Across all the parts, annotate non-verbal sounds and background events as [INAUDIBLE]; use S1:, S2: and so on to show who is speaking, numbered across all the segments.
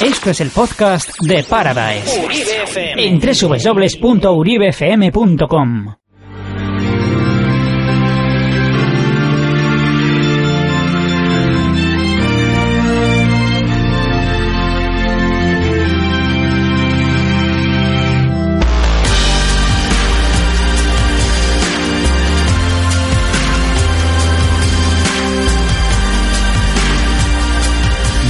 S1: Esto es el podcast de Paradise. En www.uribefm.com.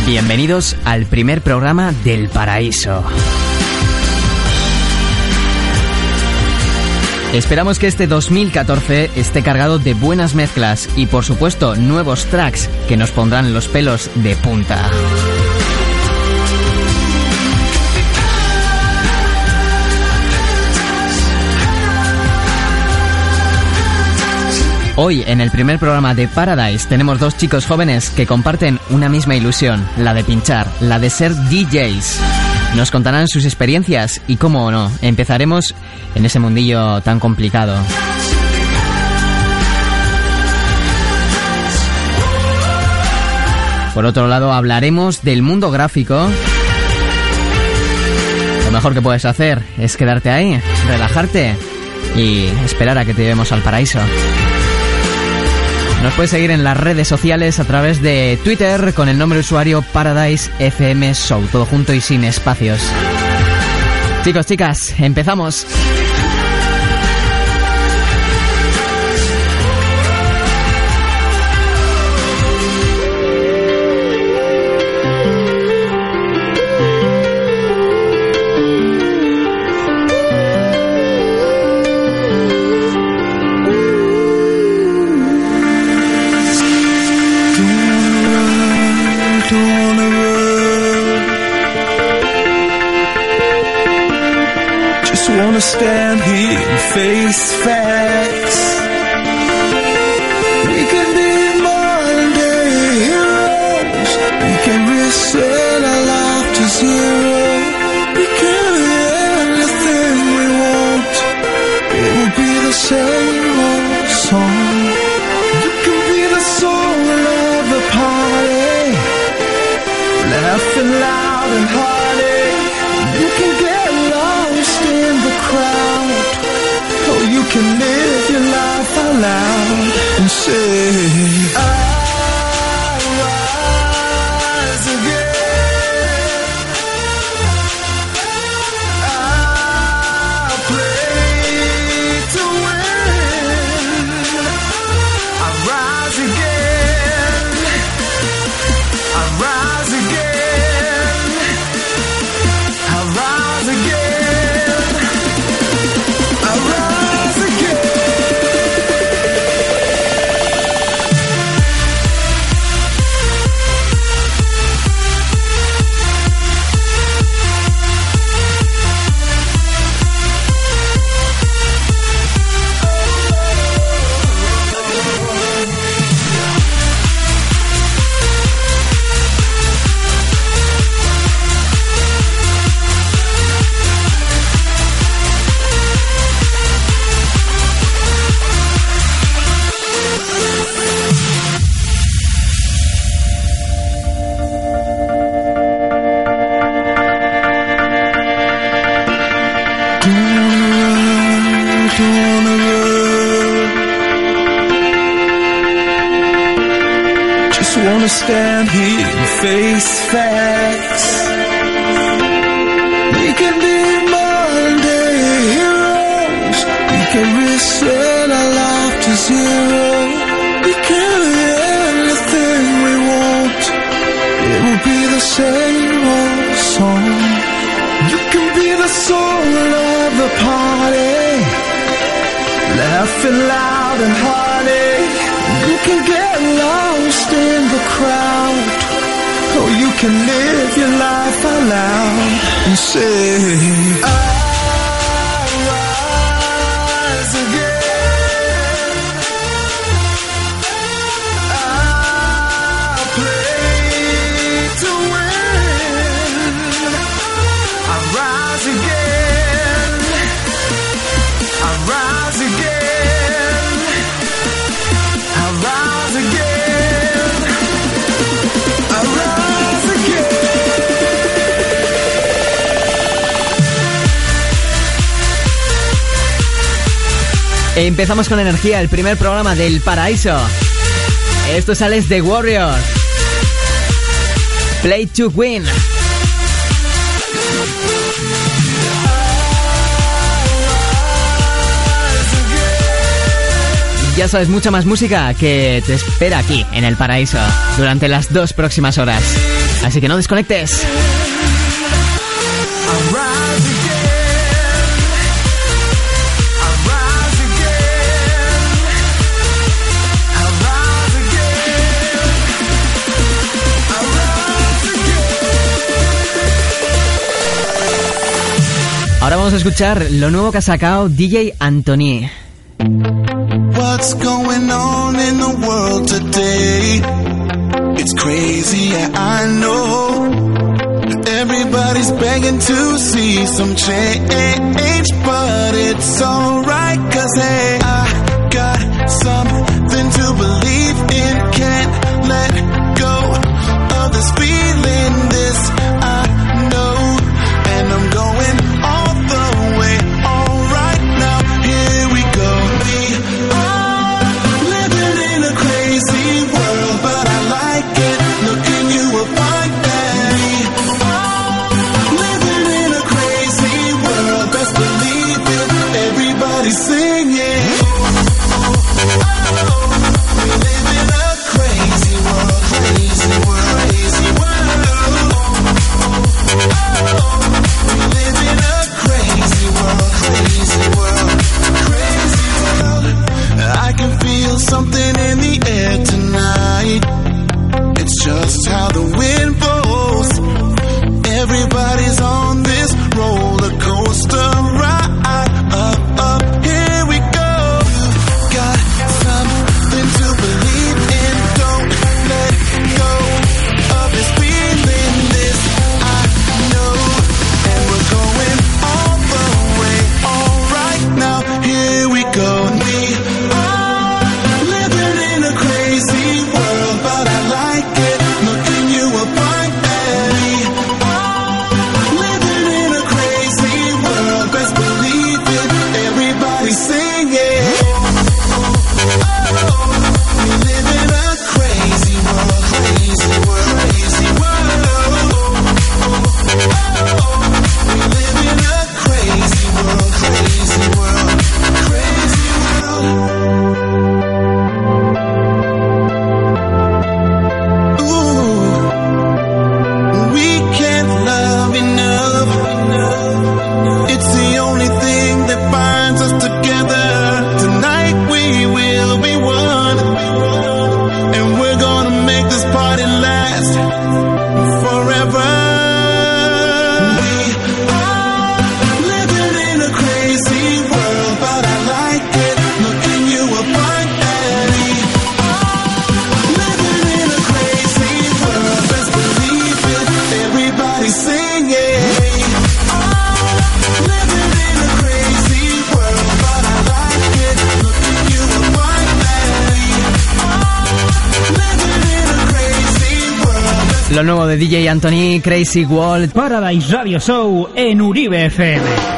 S2: Bienvenidos al primer programa del Paraíso. Esperamos que este 2014 esté cargado de buenas mezclas y por supuesto nuevos tracks que nos pondrán los pelos de punta. Hoy, en el primer programa de Paradise, tenemos dos chicos jóvenes que comparten una misma ilusión, la de pinchar, la de ser DJs. Nos contarán sus experiencias y cómo o no, empezaremos en ese mundillo tan complicado. Por otro lado, hablaremos del mundo gráfico. Lo mejor que puedes hacer es quedarte ahí, relajarte y esperar a que te llevemos al paraíso. Nos puedes seguir en las redes sociales a través de Twitter con el nombre de usuario Paradise FM Show, todo junto y sin espacios. Chicos, chicas, empezamos.
S3: Stand here and face facts. We can be modern day heroes. We can reset our life to zero. We can be anything we want. It will be the same say,
S4: Empezamos con energía, el primer programa del paraíso. Esto sale de Warrior. Play to win. Ya sabes, mucha más música que te espera aquí, en el paraíso, durante las dos próximas horas. Así que no desconectes. Vamos a escuchar lo nuevo que ha sacado DJ Anthony. What's going on in the world today? It's crazy, yeah, I know. Everybody's begging to see some change, but it's alright, cause hey, I got something to believe Crazy World.
S1: Paradise Radio Show en Uribe FM.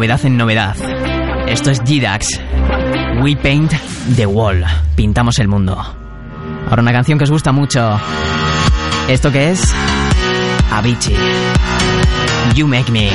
S5: Novedad en novedad. Esto es G-Dax. We paint the wall. Pintamos el mundo. Ahora una canción que os gusta mucho. ¿Esto qué es? Avicii. You make me.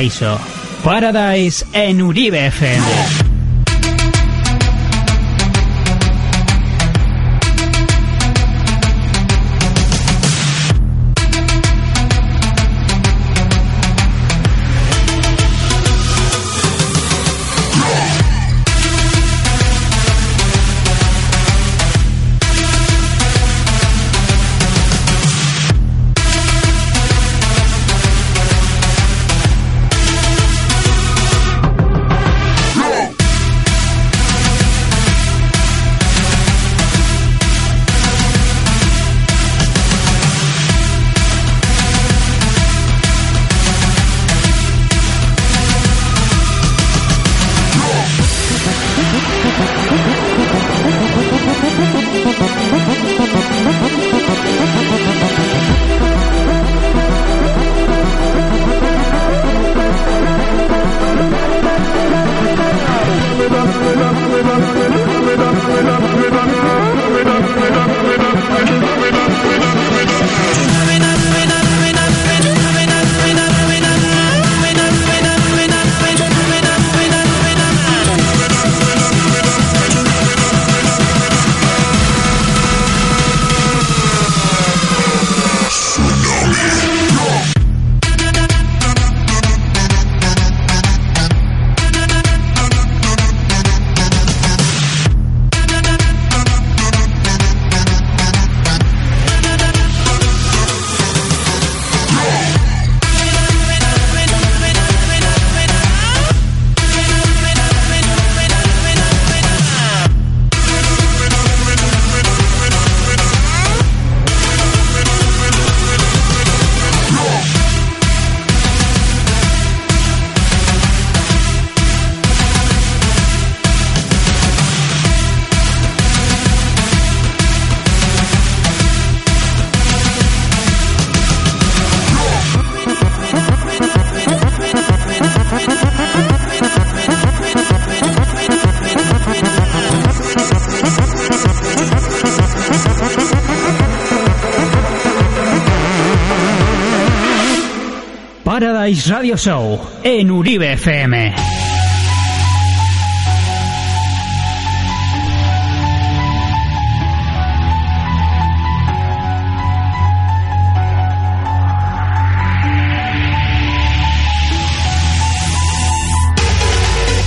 S6: Paraíso. Paradise en Uribe FM.
S1: Radio Show en Uribe FM.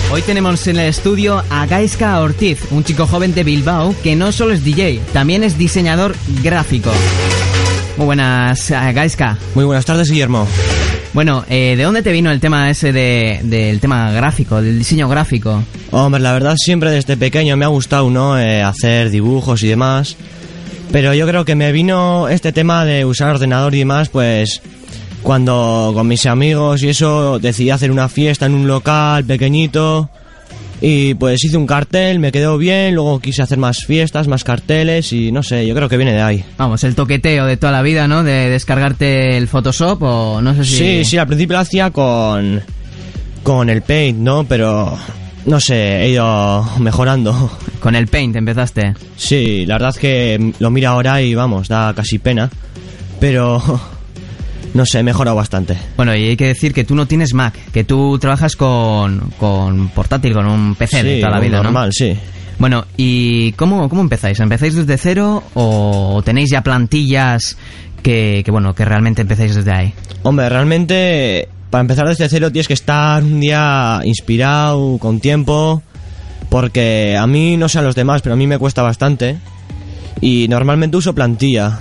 S2: Hoy tenemos en el estudio a Gaisca Ortiz, un chico joven de Bilbao que no solo es DJ, también es diseñador gráfico. Muy buenas, eh, Gaisca.
S7: Muy buenas tardes, Guillermo.
S2: Bueno, eh, ¿de dónde te vino el tema ese de- del tema gráfico, del diseño gráfico?
S7: Hombre, la verdad siempre desde pequeño me ha gustado, ¿no? Eh, hacer dibujos y demás. Pero yo creo que me vino este tema de usar ordenador y demás, pues cuando con mis amigos y eso decidí hacer una fiesta en un local pequeñito y pues hice un cartel, me quedó bien, luego quise hacer más fiestas, más carteles y no sé, yo creo que viene de ahí.
S2: Vamos, el toqueteo de toda la vida, ¿no? De descargarte el Photoshop o no sé si...
S7: Sí, sí, al principio lo hacía con con el Paint, ¿no? Pero no sé, he ido mejorando. [LAUGHS]
S2: Con el Paint empezaste.
S7: Sí, la verdad es que lo mira ahora y vamos, da casi pena. Pero no sé, he mejorado bastante.
S2: Bueno, y hay que decir que tú no tienes Mac, que tú trabajas con, con portátil, con un PC de
S7: Sí,
S2: toda la vida, ¿no?
S7: normal, sí.
S2: Bueno, ¿y cómo, cómo empezáis? ¿Empezáis desde cero o tenéis ya plantillas que, que, bueno, que realmente empezáis desde ahí?
S7: Hombre, realmente para empezar desde cero tienes que estar un día inspirado, con tiempo, porque a mí no sé a los demás, pero a mí me cuesta bastante. Y normalmente uso plantilla.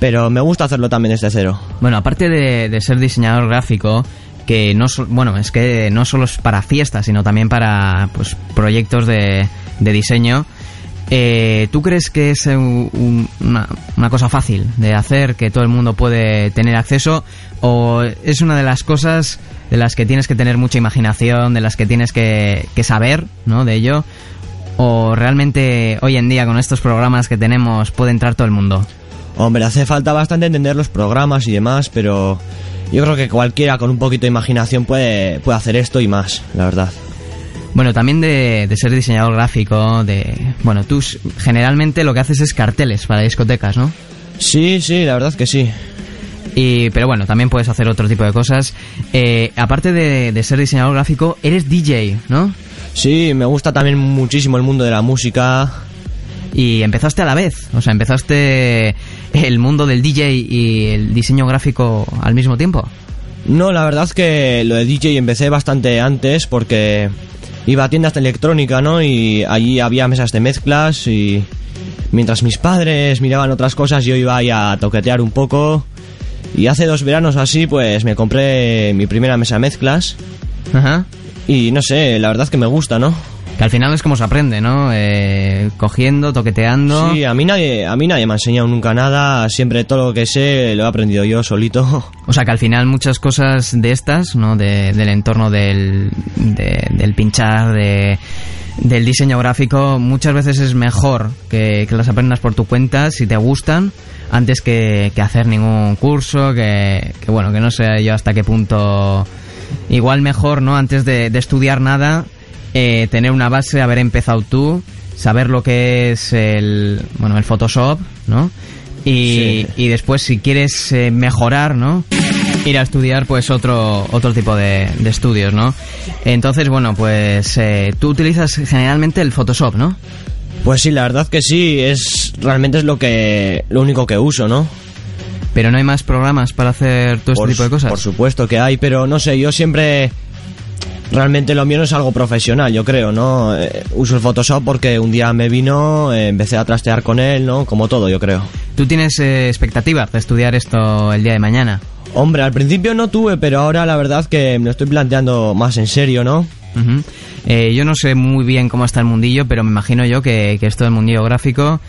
S7: Pero me gusta hacerlo también desde cero.
S2: Bueno, aparte de, ser diseñador gráfico, que no bueno, es que no solo es para fiestas, sino también para pues, proyectos de, de diseño. eh, ¿Tú crees que es un- una, una cosa fácil de hacer, que todo el mundo puede tener acceso? ¿O es una de las cosas de las que tienes que tener mucha imaginación, de las que tienes que, que saber, ¿no? De ello. ¿O realmente hoy en día con estos programas que tenemos puede entrar todo el mundo?
S7: Hombre, hace falta bastante entender los programas y demás, pero yo creo que cualquiera con un poquito de imaginación puede, puede hacer esto y más, la verdad.
S2: Bueno, también de, de ser diseñador gráfico, de... Bueno, tú generalmente lo que haces es carteles para discotecas, ¿no?
S7: Sí, sí, la verdad que sí.
S2: Y, pero bueno, también puedes hacer otro tipo de cosas. Eh, aparte de, de ser diseñador gráfico, eres DJ, ¿no?
S7: Sí, me gusta también muchísimo el mundo de la música.
S2: Y empezaste a la vez, o sea, empezaste el mundo del DJ y el diseño gráfico al mismo tiempo.
S7: No, la verdad que lo de DJ empecé bastante antes porque iba a tiendas de electrónica, ¿no? Y allí había mesas de mezclas y mientras mis padres miraban otras cosas yo iba ahí a toquetear un poco. Y hace dos veranos así pues me compré mi primera mesa de mezclas
S2: Ajá.
S7: y no sé, la verdad que me gusta, ¿no?
S2: Que al final es como se aprende, ¿no? Eh, cogiendo, toqueteando.
S7: Sí, a mí nadie, a mí nadie me ha enseñado nunca nada, siempre todo lo que sé lo he aprendido yo solito. [LAUGHS]
S2: O sea que al final muchas cosas de estas, ¿no? De- del entorno del, de- del pinchar, de, del diseño gráfico, muchas veces es mejor que, que las aprendas por tu cuenta si te gustan, antes que, que hacer ningún curso, que, que bueno, que no sé yo hasta qué punto... Igual mejor, ¿no? Antes de, de estudiar nada, eh, tener una base, haber empezado tú, saber lo que es el, bueno, el Photoshop, ¿no? Y,
S7: Sí.
S2: y después si quieres eh, mejorar, ¿no? Ir a estudiar pues otro, otro tipo de, de estudios, ¿no? Entonces, bueno, pues eh, tú utilizas generalmente el Photoshop, ¿no?
S7: Pues sí, la verdad que sí, es realmente es lo que lo único que uso, ¿no?
S2: Pero no hay más programas para hacer todo este tipo de cosas.
S7: Por supuesto que hay, pero no sé, yo siempre realmente lo mío no es algo profesional, yo creo, ¿no? Eh, uso el Photoshop porque un día me vino, eh, empecé a trastear con él, ¿no? Como todo, yo creo.
S2: ¿Tú tienes eh, expectativas de estudiar esto el día de mañana?
S7: Hombre, al principio no tuve, pero ahora la verdad que me lo estoy planteando más en serio, ¿no?
S2: Eh, yo no sé muy bien cómo está el mundillo, pero me imagino yo que, que esto del mundillo gráfico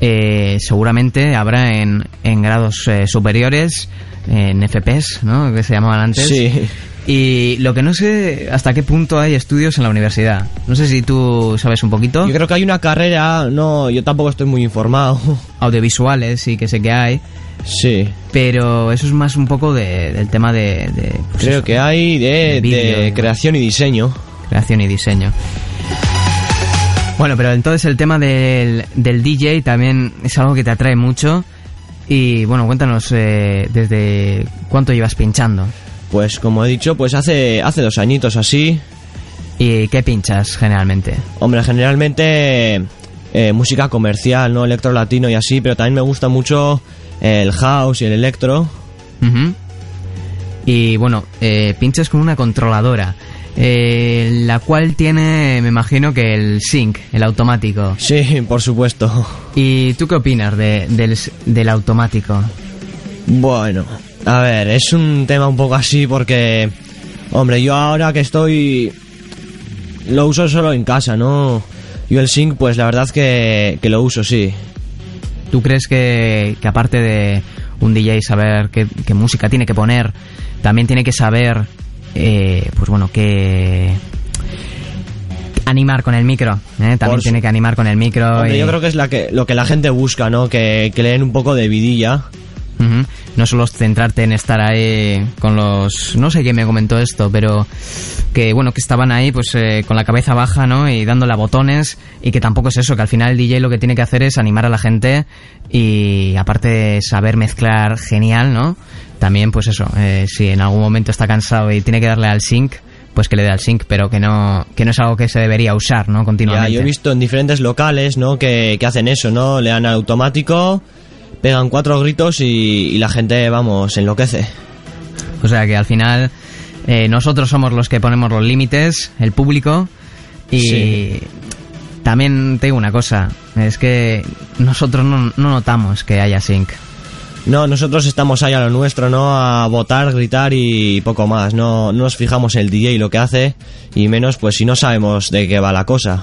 S2: eh, seguramente habrá en, en grados eh, superiores, en FPS, ¿no? Que se llamaban antes.
S7: Sí.
S2: Y lo que no sé hasta qué punto hay estudios en la universidad. No sé si tú sabes un poquito.
S7: Yo creo que hay una carrera, no, yo tampoco estoy muy informado. [LAUGHS]
S2: Audiovisuales, sí que sé que hay.
S7: Sí.
S2: Pero eso es más un poco de- del tema de... de, pues
S7: Creo
S2: eso,
S7: que hay de, creación y diseño.
S2: creación y diseño. Bueno, pero entonces el tema del, del DJ también es algo que te atrae mucho. Y bueno, cuéntanos eh, desde cuánto llevas pinchando.
S7: Pues como he dicho, pues hace, hace dos añitos así.
S2: ¿Y qué pinchas generalmente?
S7: Hombre, generalmente eh, música comercial, ¿no? Electro latino y así, pero también me gusta mucho el house y el electro.
S2: Y bueno, eh, pinchas con una controladora, eh, la cual tiene, me imagino que el sync, el automático.
S7: Sí, [LAUGHS] por supuesto.
S2: ¿Y tú qué opinas de- del, del automático?
S7: Bueno, a ver, es un tema un poco así porque, hombre, yo ahora que estoy, lo uso solo en casa, ¿no? Yo el sync, pues la verdad que, que lo uso, sí.
S2: ¿Tú crees que, que aparte de un DJ saber qué, qué música tiene que poner, también tiene que saber, eh, pues bueno, qué animar con el micro? ¿eh? También
S7: Por
S2: tiene que animar con el micro.
S7: Hombre,
S2: y-
S7: yo creo que es la que, lo que la gente busca, ¿no? Que, que le den un poco de vidilla.
S2: Ujú. No solo centrarte en estar ahí con los... No sé quién me comentó esto, pero que bueno, que estaban ahí pues eh, con la cabeza baja, ¿no? Y dándole a botones y que tampoco es eso, que al final el DJ lo que tiene que hacer es animar a la gente y aparte de saber mezclar genial, ¿no? También pues eso, eh, si en algún momento está cansado y tiene que darle al sync, pues que le dé al sync, pero que no, que no es algo que se debería usar, ¿no?
S7: Ya,
S2: Continuamente.
S7: yo he visto en diferentes locales, ¿no? Que, que hacen eso, ¿no? Le dan automático, pegan cuatro gritos y, y la gente, vamos, enloquece.
S2: O sea que al final eh, nosotros somos los que ponemos los límites, el público, y
S7: Sí.
S2: también te digo una cosa, es que nosotros no, no notamos que haya sync.
S7: No, nosotros estamos ahí a lo nuestro, ¿no? A votar, gritar y poco más. No, no nos fijamos el DJ lo que hace y menos pues si no sabemos de qué va la cosa.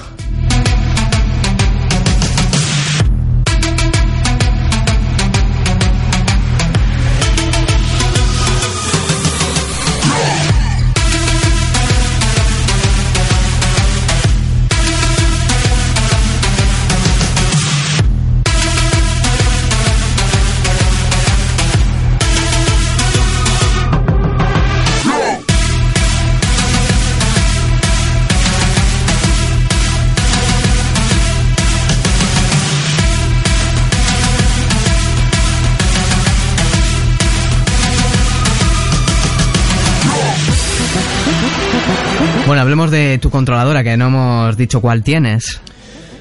S2: Bueno, hablemos de tu controladora, que no hemos dicho cuál tienes.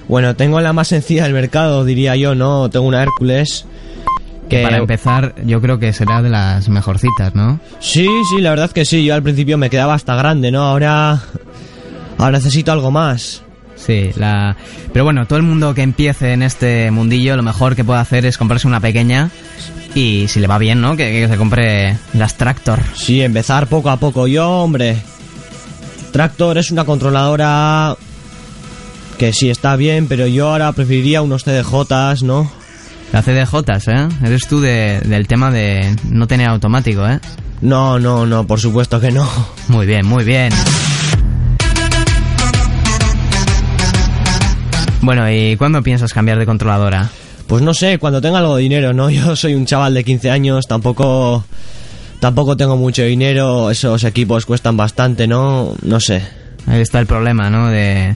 S7: Bueno, tengo la más sencilla del mercado, diría yo, ¿no? Tengo una Hércules.
S2: Que para empezar, yo creo que será de las mejorcitas, ¿no?
S7: Sí, sí, la verdad que sí. Yo al principio me quedaba hasta grande, ¿no? Ahora... Ahora necesito algo más.
S2: Sí, la... Pero bueno, todo el mundo que empiece en este mundillo, lo mejor que puede hacer es comprarse una pequeña y si le va bien, ¿no? Que, que se compre las Tractor.
S7: Sí, empezar poco a poco. Yo, hombre... Tractor es una controladora... Que sí está bien, pero yo ahora preferiría unos CDJs, ¿no?
S2: La CDJs, ¿eh? Eres tú de- del tema de no tener automático, ¿eh?
S7: No, no, no, por supuesto que no.
S2: Muy bien, muy bien. Bueno, ¿y cuándo piensas cambiar de controladora?
S7: Pues no sé, cuando tenga algo de dinero, ¿no? [LAUGHS] Yo soy un chaval de 15 años, tampoco tampoco tengo mucho dinero, esos equipos cuestan bastante, ¿no? No sé.
S2: Ahí está el problema, ¿no? De,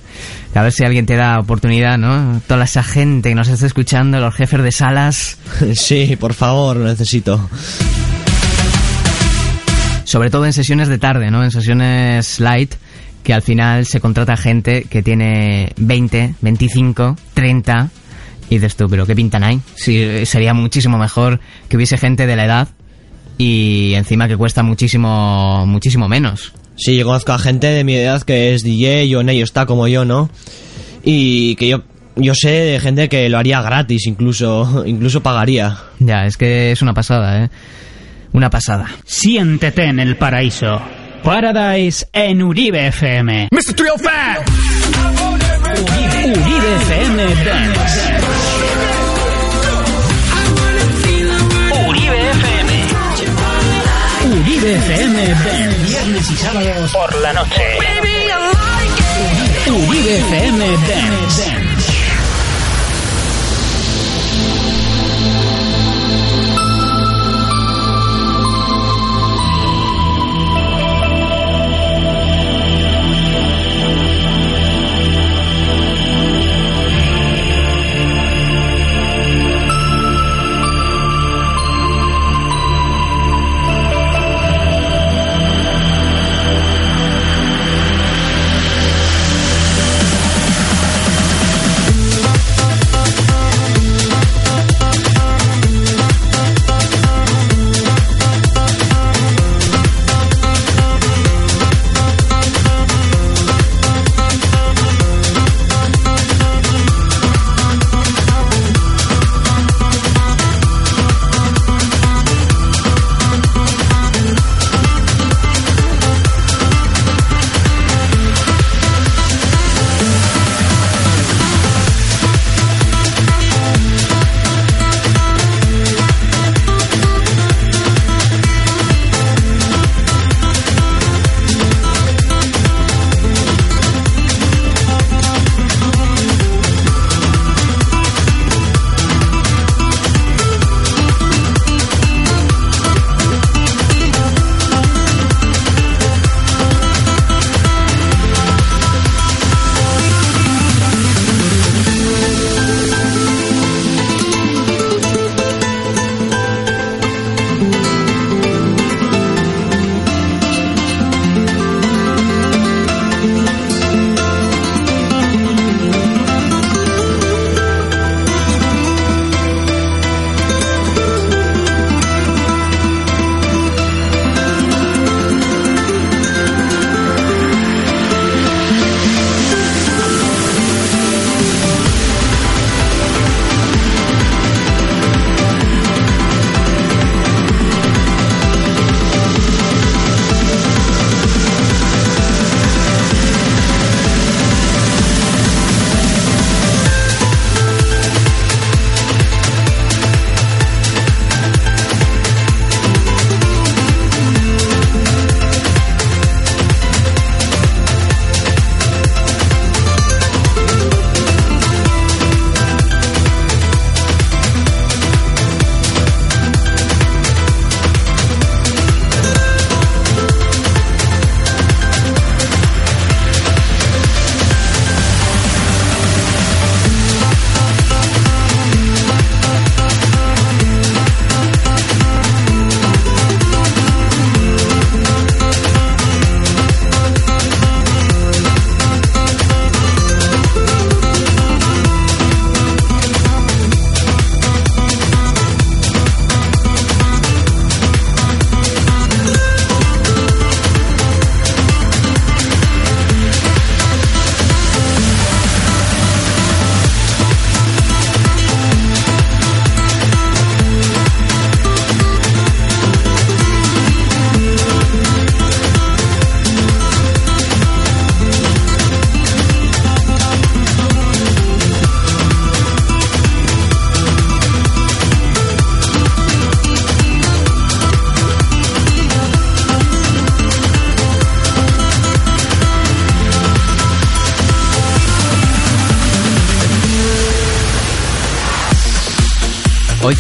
S2: de a ver si alguien te da oportunidad, ¿no? Toda esa gente que nos está escuchando, los jefes de salas, [LAUGHS]
S7: sí, por favor, lo necesito.
S2: sobre todo en sesiones de tarde, ¿no? En sesiones light, que al final se contrata gente que tiene 20, 25, 30 y dices tú, pero ¿qué pintan ahí? Sí, sería muchísimo mejor que hubiese gente de la edad y encima que cuesta muchísimo, muchísimo menos.
S7: Sí, yo conozco a gente de mi edad que es DJ o en ello está como yo, ¿no? Y que yo yo sé de gente que lo haría gratis, incluso [LAUGHS] incluso pagaría.
S2: Ya, es que es una pasada, ¿eh? Una pasada.
S1: Siéntete en el paraíso. Paradise en Uribe FM.
S3: Mr. 305!
S1: Uribe FM Dance. Uribe FM. Uribe FM. Viernes y sábados por la noche. Uribe FM Dance.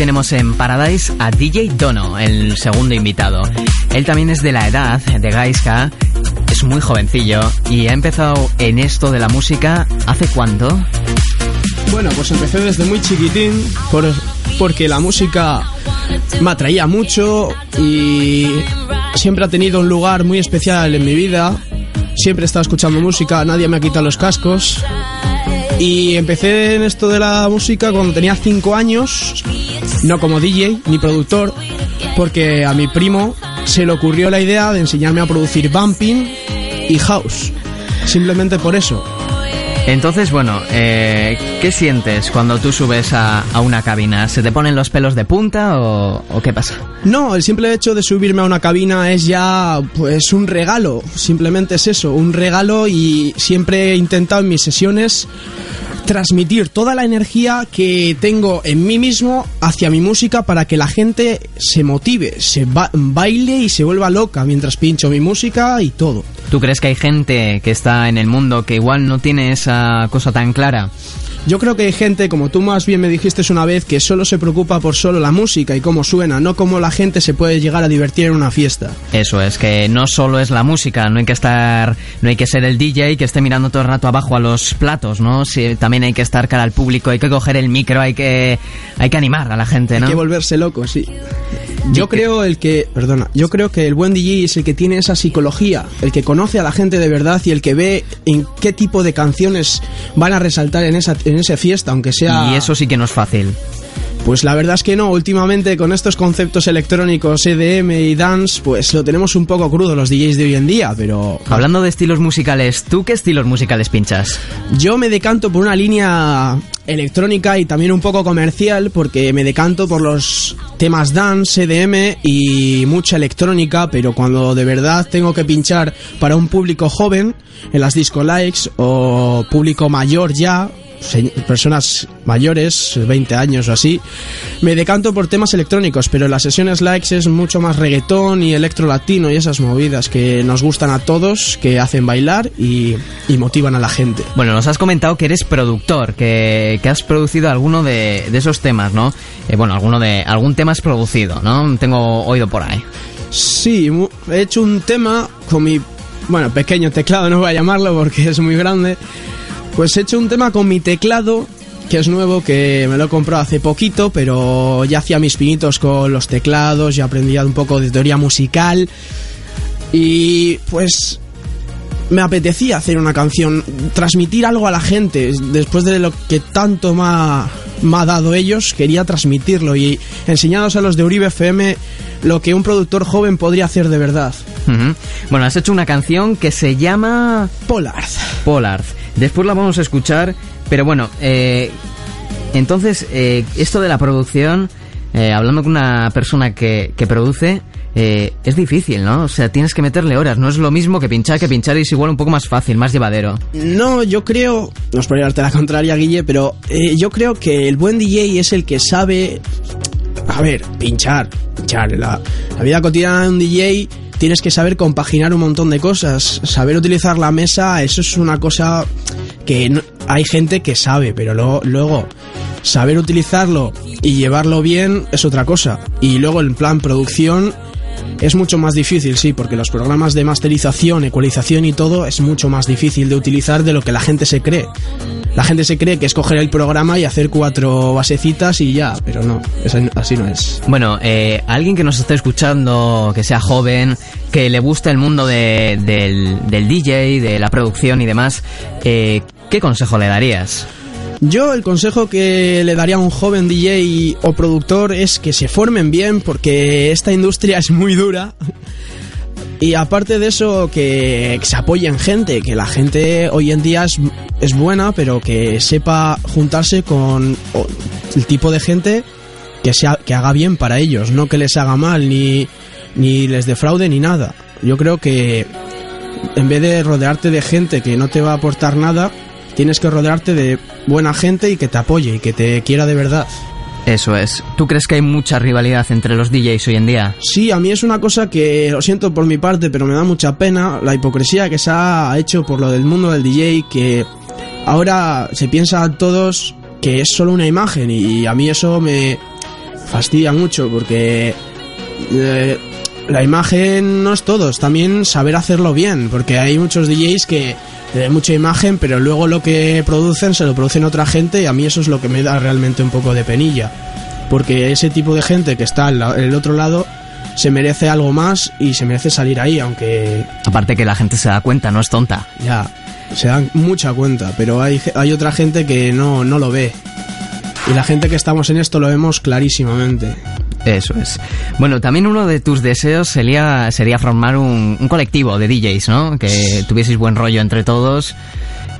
S2: Tenemos en Paradise a DJ Dono, el segundo invitado. Él también es de la edad de Gaiska, es muy jovencillo y ha empezado en esto de la música ¿hace cuánto?
S8: Bueno, pues empecé desde muy chiquitín por, porque la música me atraía mucho y siempre ha tenido un lugar muy especial en mi vida. Siempre he estado escuchando música, nadie me ha quitado los cascos. Y empecé en esto de la música cuando tenía 5 años, no como DJ ni productor, porque a mi primo se le ocurrió la idea de enseñarme a producir bumping y house. Simplemente por eso.
S2: Entonces, bueno, eh, ¿qué sientes cuando tú subes a, a, una cabina? ¿Se te ponen los pelos de punta o, o, qué pasa?
S8: No, el simple hecho de subirme a una cabina es ya pues un regalo, simplemente es eso, un regalo y siempre he intentado en mis sesiones transmitir toda la energía que tengo en mí mismo hacia mi música para que la gente se motive, se ba baile y se vuelva loca mientras pincho mi música y todo.
S2: ¿Tú crees que hay gente que está en el mundo que igual no tiene esa cosa tan clara?
S8: Yo creo que hay gente, como tú más bien me dijiste una vez, que solo se preocupa por solo la música y cómo suena, no cómo la gente se puede llegar a divertir en una fiesta.
S2: Eso es, que no solo es la música, no hay que estar, no hay que ser el DJ que esté mirando todo el rato abajo a los platos, ¿no? Sí, también hay que estar cara al público, hay que coger el micro, hay que, hay que animar a la gente, ¿no?
S8: Hay que volverse loco, sí. Yo creo el que, perdona, yo creo que el buen DJ es el que tiene esa psicología, el que conoce a la gente de verdad y el que ve en qué tipo de canciones van a resaltar en esa en esa fiesta, aunque sea
S2: Y eso sí que no es fácil.
S8: Pues la verdad es que no, últimamente con estos conceptos electrónicos EDM y dance, pues lo tenemos un poco crudo los DJs de hoy en día, pero...
S2: Hablando de estilos musicales, ¿tú qué estilos musicales pinchas?
S8: Yo me decanto por una línea electrónica y también un poco comercial, porque me decanto por los temas dance, EDM y mucha electrónica, pero cuando de verdad tengo que pinchar para un público joven, en las disco likes o público mayor ya, personas mayores, 20 años o así, me decanto por temas electrónicos, pero en las sesiones likes es mucho más reggaetón y electro latino y esas movidas que nos gustan a todos, que hacen bailar y, y motivan a la gente.
S2: Bueno, nos has comentado que eres productor, que, que has producido alguno de, de esos temas, ¿no? Eh, bueno, alguno de algún tema has producido, ¿no? Tengo oído por ahí.
S8: Sí, he hecho un tema con mi, bueno, pequeño teclado, no voy a llamarlo porque es muy grande. Pues he hecho un tema con mi teclado, que es nuevo, que me lo he comprado hace poquito, pero ya hacía mis pinitos con los teclados, ya aprendía un poco de teoría musical. Y pues me apetecía hacer una canción, transmitir algo a la gente. Después de lo que tanto me ha, me ha dado ellos, quería transmitirlo y enseñaros a los de Uribe FM lo que un productor joven podría hacer de verdad.
S2: Uh -huh. Bueno, has hecho una canción que se llama
S8: Polar.
S2: Polar. Después la vamos a escuchar, pero bueno, eh, entonces eh, esto de la producción, eh, hablando con una persona que, que produce, eh, es difícil, ¿no? O sea, tienes que meterle horas. No es lo mismo que pinchar, que pinchar es igual un poco más fácil, más llevadero.
S8: No, yo creo, no es por llevarte la contraria, Guille, pero eh, yo creo que el buen DJ es el que sabe, a ver, pinchar, pinchar. La, vida cotidiana de un DJ tienes que saber compaginar un montón de cosas. Saber utilizar la mesa, eso es una cosa que hay gente que sabe, pero luego saber utilizarlo y llevarlo bien es otra cosa. Y luego en plan producción es mucho más difícil, sí, porque los programas de masterización, ecualización y todo es mucho más difícil de utilizar de lo que la gente se cree. La gente se cree que es coger el programa y hacer cuatro basecitas y ya, pero no, así no es.
S2: Bueno, eh, alguien que nos esté escuchando, que sea joven, que le guste el mundo de, del, del, DJ, de la producción y demás, eh, ¿qué consejo le darías?
S8: Yo el consejo que le daría a un joven DJ o productor es que se formen bien porque esta industria es muy dura. Y aparte de eso, que, se apoyen gente, que la gente hoy en día es, es buena, pero que sepa juntarse con el tipo de gente que, sea, que haga bien para ellos, no que les haga mal, ni, ni les defraude, ni nada. Yo creo que en vez de rodearte de gente que no te va a aportar nada, tienes que rodearte de buena gente y que te apoye y que te quiera de verdad.
S2: Eso es. ¿Tú crees que hay mucha rivalidad entre los DJs hoy en día?
S8: Sí, a mí es una cosa que lo siento por mi parte, pero me da mucha pena la hipocresía que se ha hecho por lo del mundo del DJ, que ahora se piensa a todos que es solo una imagen y a mí eso me, fastidia mucho porque eh, la imagen no es todo, es también saber hacerlo bien, porque hay muchos DJs que tienen mucha imagen, pero luego lo que producen se lo producen otra gente y a mí eso es lo que me da realmente un poco de penilla, porque ese tipo de gente que está la- el otro lado se merece algo más y se merece salir ahí, aunque
S2: Aparte que la gente se da cuenta, no es tonta.
S8: ya se dan mucha cuenta, pero hay, hay otra gente que no, no lo ve. Y la gente que estamos en esto lo vemos clarísimamente.
S2: Eso es. Bueno, también uno de tus deseos sería, sería formar un, colectivo de DJs, ¿no? Que tuvieseis buen rollo entre todos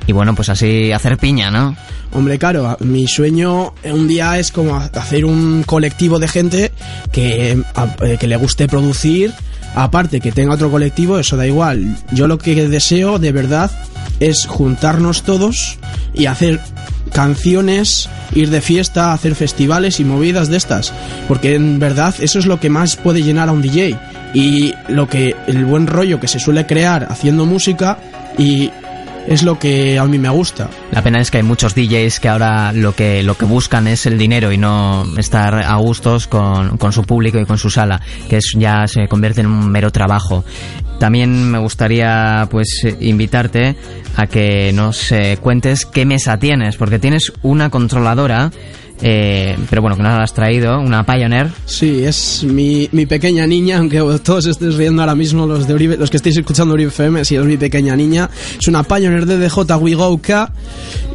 S2: y bueno, pues así hacer piña, ¿no?
S8: Hombre, claro, mi sueño un día es como hacer un colectivo de gente que, eh, que le guste producir, aparte que tenga otro colectivo, eso da igual. Yo lo que deseo de verdad es juntarnos todos y hacer canciones, ir de fiesta, hacer festivales y movidas de estas, porque en verdad eso es lo que más puede llenar a un DJ y lo que el buen rollo que se suele crear haciendo música y es lo que a mí me gusta.
S2: La pena es que hay muchos DJs que ahora lo que, lo que buscan es el dinero y no estar a gustos con, con su público y con su sala, que es, ya se convierte en un mero trabajo. También me gustaría pues invitarte a que nos eh, cuentes qué mesa tienes, porque tienes una controladora, eh, pero bueno, que no la has traído, una Pioneer.
S8: Sí, es mi, mi pequeña niña, aunque todos estéis riendo ahora mismo los de Uribe, los que estéis escuchando Uribe FM, sí es mi pequeña niña. Es una Pioneer DDJ We Go K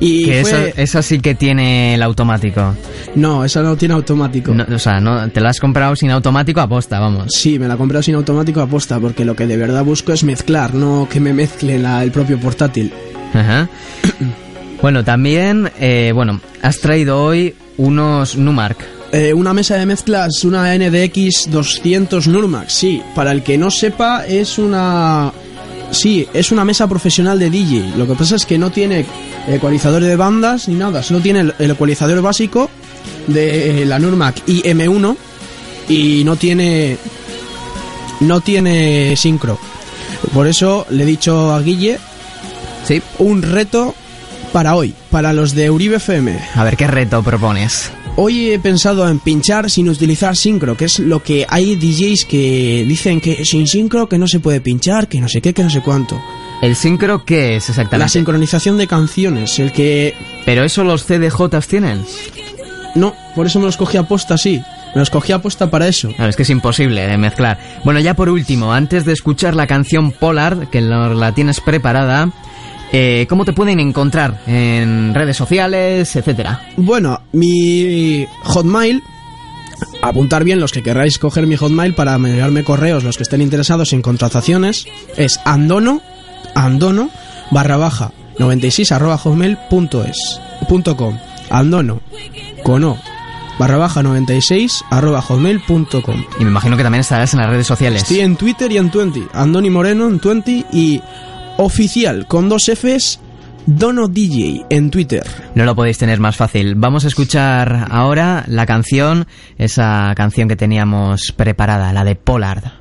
S8: y
S2: Que
S8: fue...
S2: esa, esa sí que tiene el automático.
S8: No, esa no tiene automático.
S2: No, o sea, no, te la has comprado sin automático aposta, vamos.
S8: Sí, me la compré sin automático aposta, porque lo que de verdad busco es mezclar, no que me mezcle la- el propio portátil.
S2: Ajá. [CLEARS THROAT] Bueno, también, eh, bueno, has traído hoy unos Numark.
S8: Eh, una mesa de mezclas, una NDX 200 Nurmax, sí. Para el que no sepa, es una... Sí, es una mesa profesional de DJ. Lo que pasa es que no tiene ecualizador de bandas ni nada. Solo tiene el, el ecualizador básico de la Nurmac IM1 y no tiene... No tiene sincro. Por eso le he dicho a Guille
S2: Sí.
S8: un reto para hoy, para los de Uribe FM.
S2: A ver, ¿qué reto propones?
S8: Hoy he pensado en pinchar sin utilizar sincro, que es lo que hay DJs que dicen que sin sincro que no se puede pinchar, que no sé qué, que no sé cuánto.
S2: ¿El sincro qué es
S8: La
S2: exactamente?
S8: sincronización de canciones, el que...
S2: Pero eso los CDJs tienen.
S8: No, por eso me los cogí a posta así. Me los cogí a posta para eso.
S2: Claro, es que es imposible de mezclar. Bueno, ya por último, antes de escuchar la canción Polar, que la tienes preparada, eh, ¿cómo te pueden encontrar? En redes sociales, etcétera.
S8: Bueno, mi hotmail... Apuntar bien los que querráis coger mi hotmail para enviarme correos, los que estén interesados en contrataciones, es andono, andono, barra baja, 96 arroba hotmail punto es, punto com, andono, con o, barra baja 96 arroba hotmail punto com.
S2: Y me imagino que también estarás en las redes sociales.
S8: Estoy en Twitter y en 20, Andoni Moreno en 20 y oficial con dos Fs Dono DJ en Twitter.
S2: No lo podéis tener más fácil. Vamos a escuchar ahora la canción, esa canción que teníamos preparada, la de Pollard.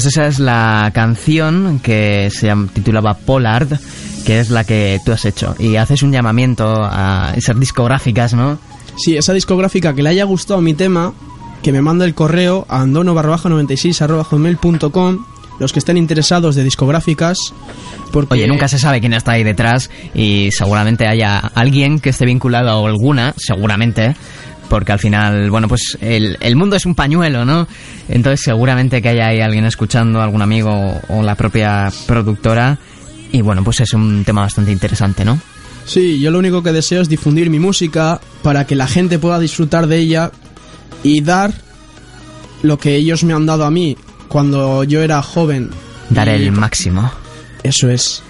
S2: pues esa es la canción que se titulaba Pollard, que es la que tú has hecho. Y haces un llamamiento a esas discográficas, ¿no?
S8: Sí, esa discográfica que le haya gustado mi tema, que me mande el correo a andono 96 gmail.com los que estén interesados de discográficas. Porque
S2: Oye, nunca se sabe quién está ahí detrás y seguramente haya alguien que esté vinculado a alguna, seguramente, porque al final, bueno, pues el, el mundo es un pañuelo, ¿no? Entonces seguramente que haya ahí alguien escuchando, algún amigo o la propia productora. Y bueno, pues es un tema bastante interesante, ¿no?
S8: Sí, yo lo único que deseo es difundir mi música para que la gente pueda disfrutar de ella y dar lo que ellos me han dado a mí cuando yo era joven.
S2: Dar el máximo.
S8: Eso es.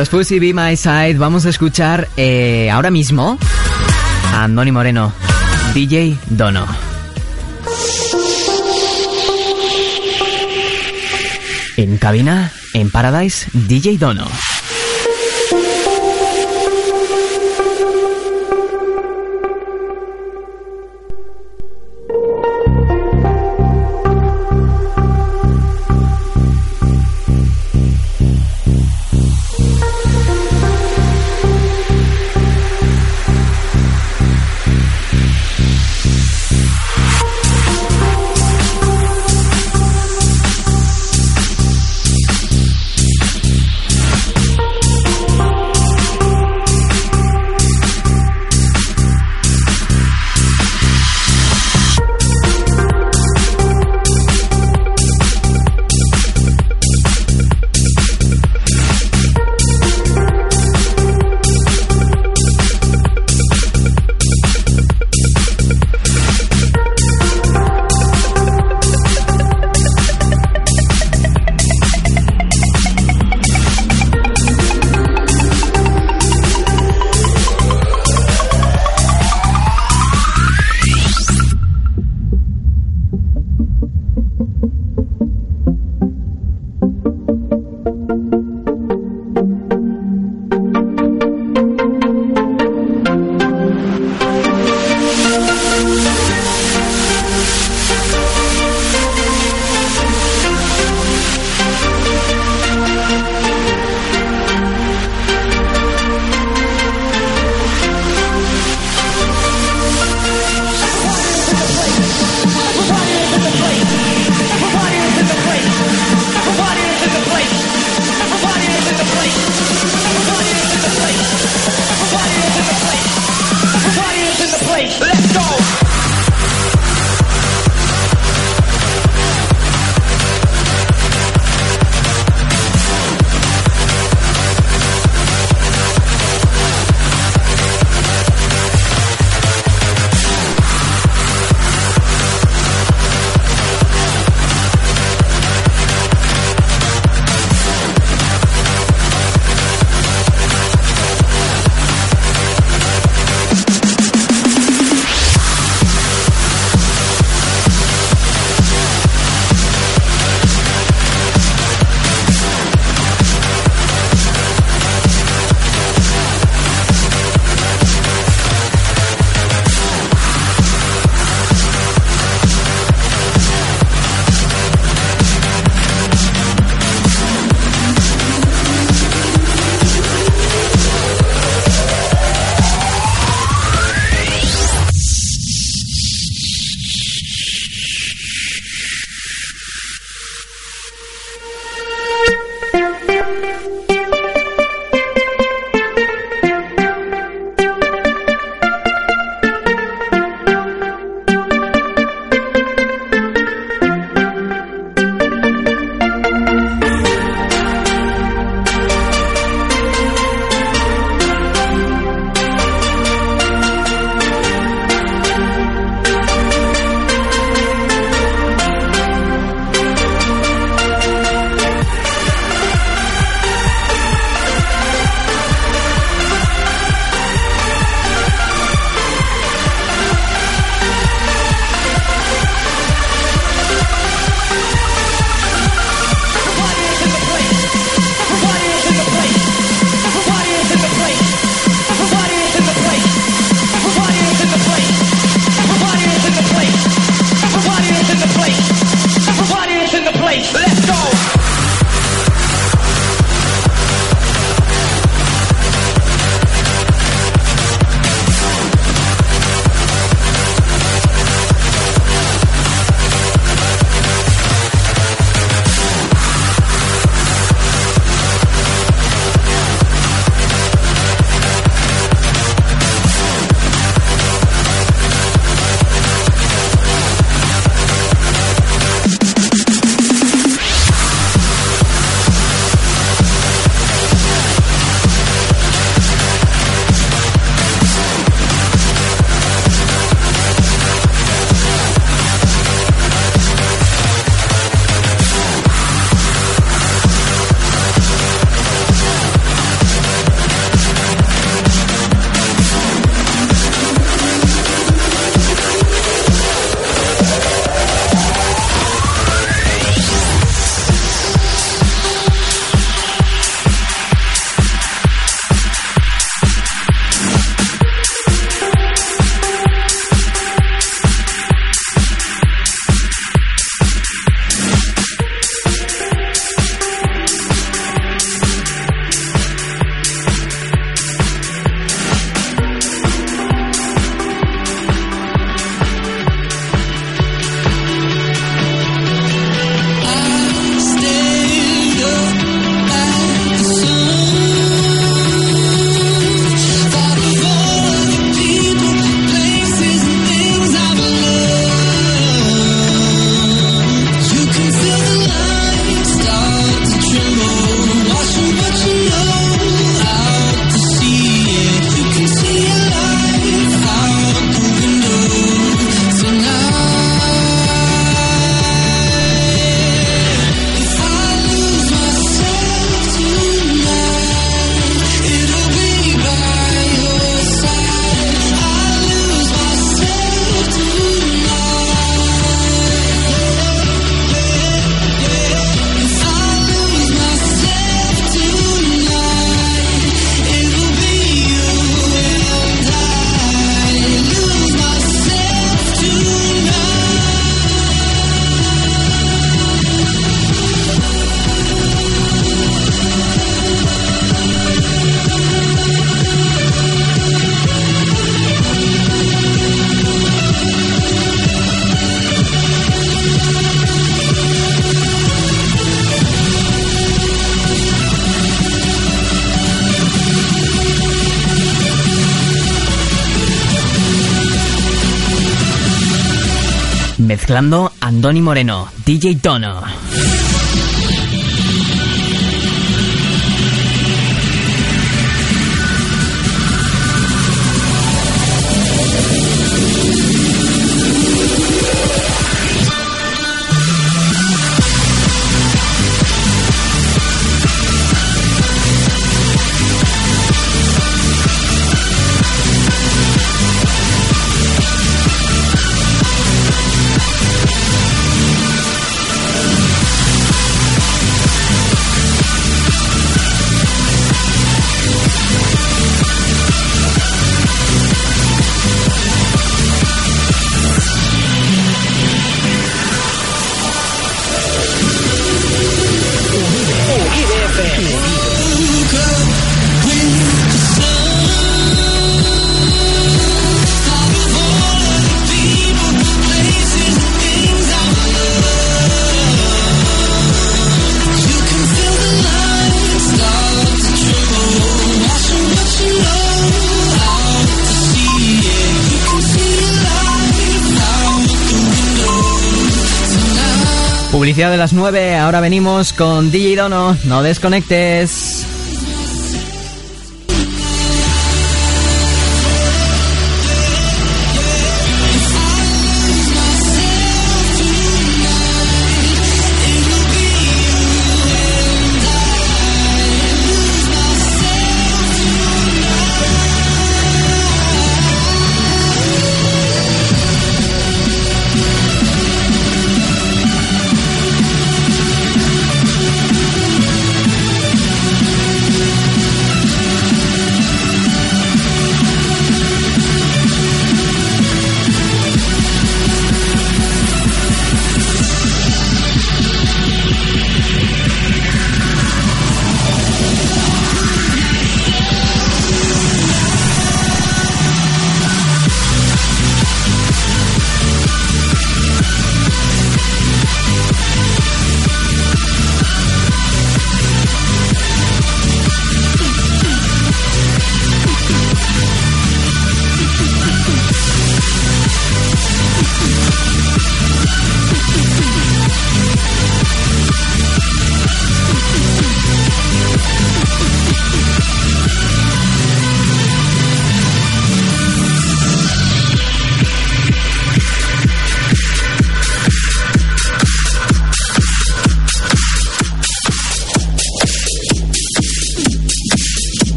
S2: Esto es Pussy Be My Side. Vamos a escuchar eh, ahora mismo a Andoni Moreno, DJ Dono. En cabina, en Paradise, DJ Dono.
S1: Andoni Moreno, DJ Tono. Las 9, ahora venimos con DJ Dono, no desconectes.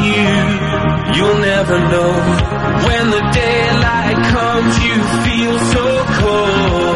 S4: you, you'll never know. When the daylight comes, you feel so cold.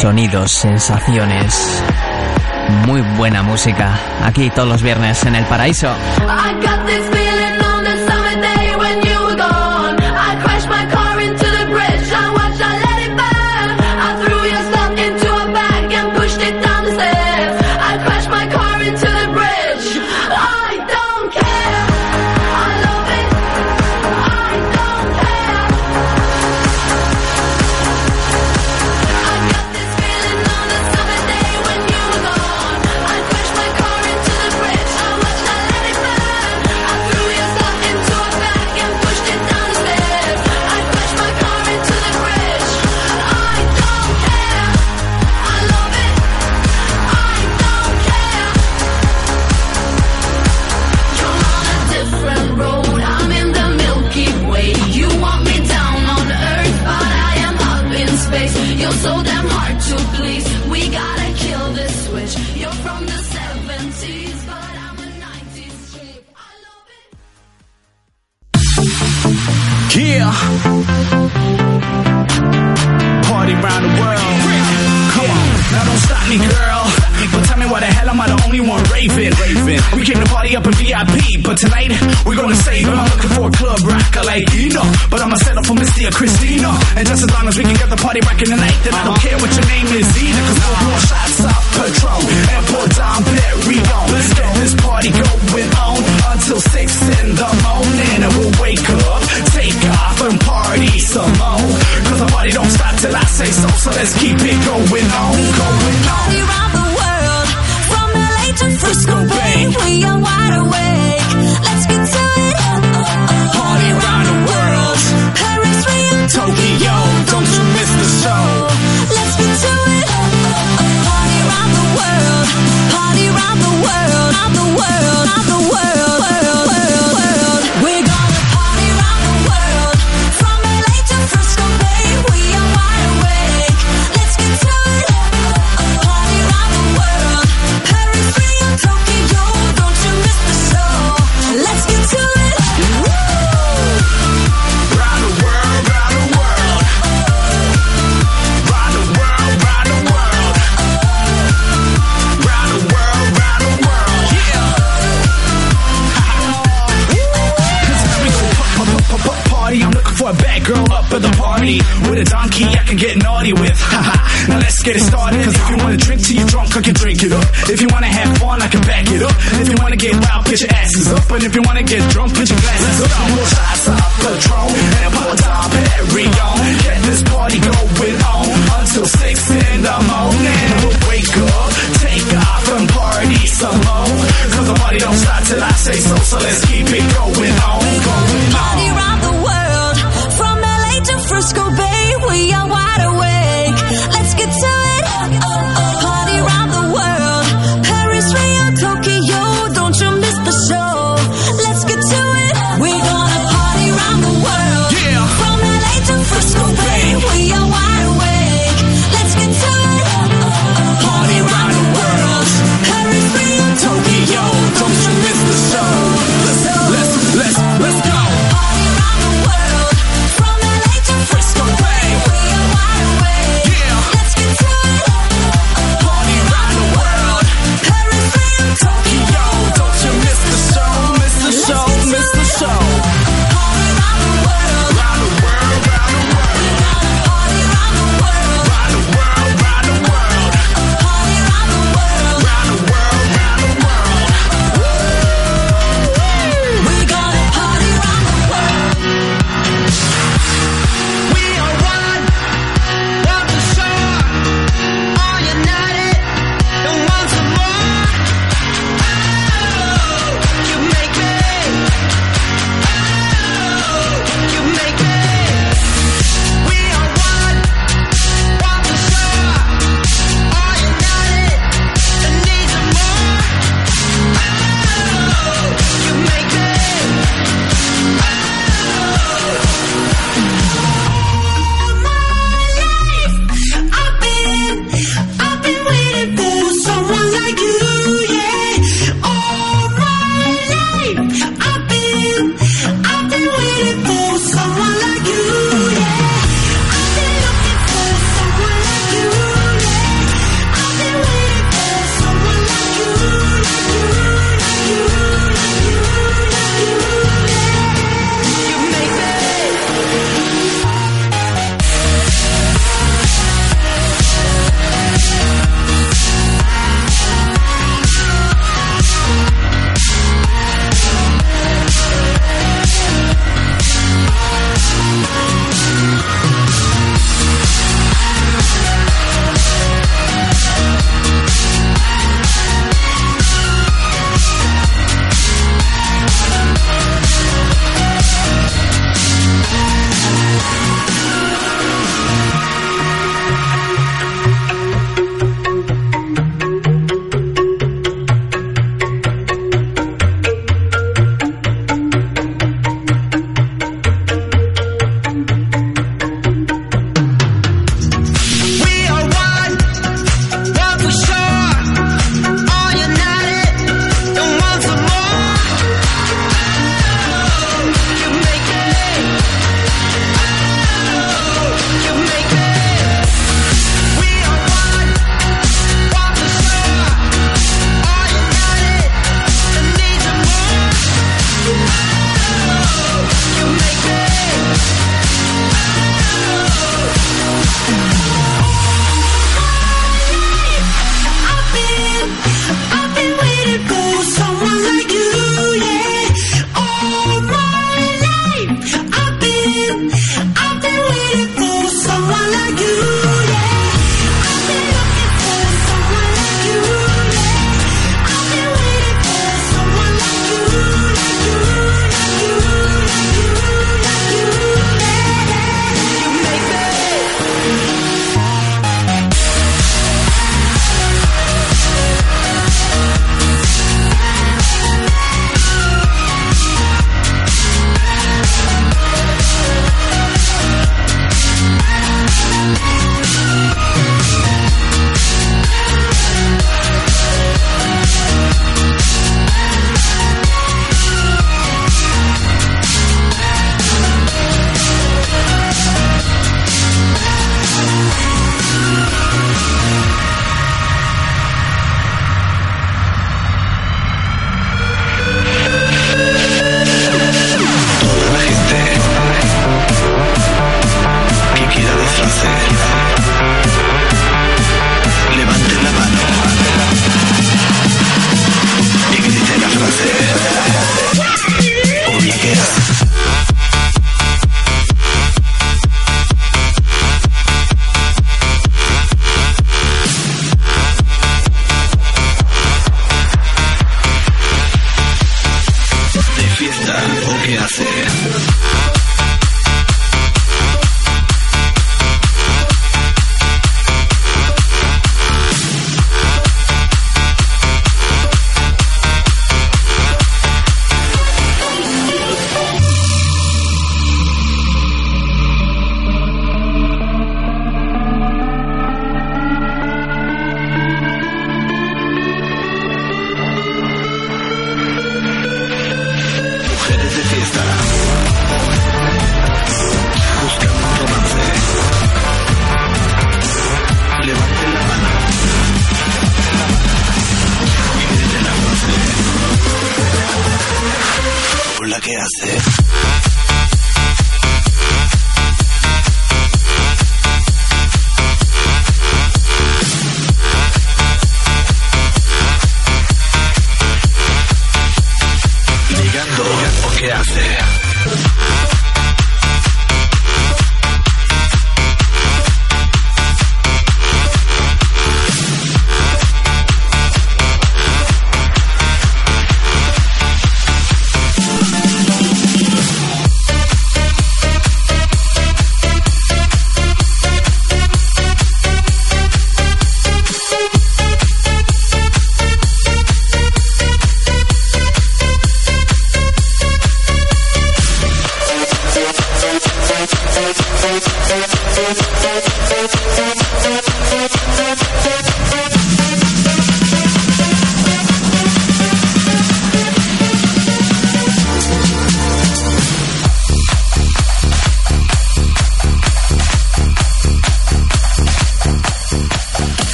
S9: Sonidos, sensaciones. Muy buena música. Aquí todos los viernes en el paraíso.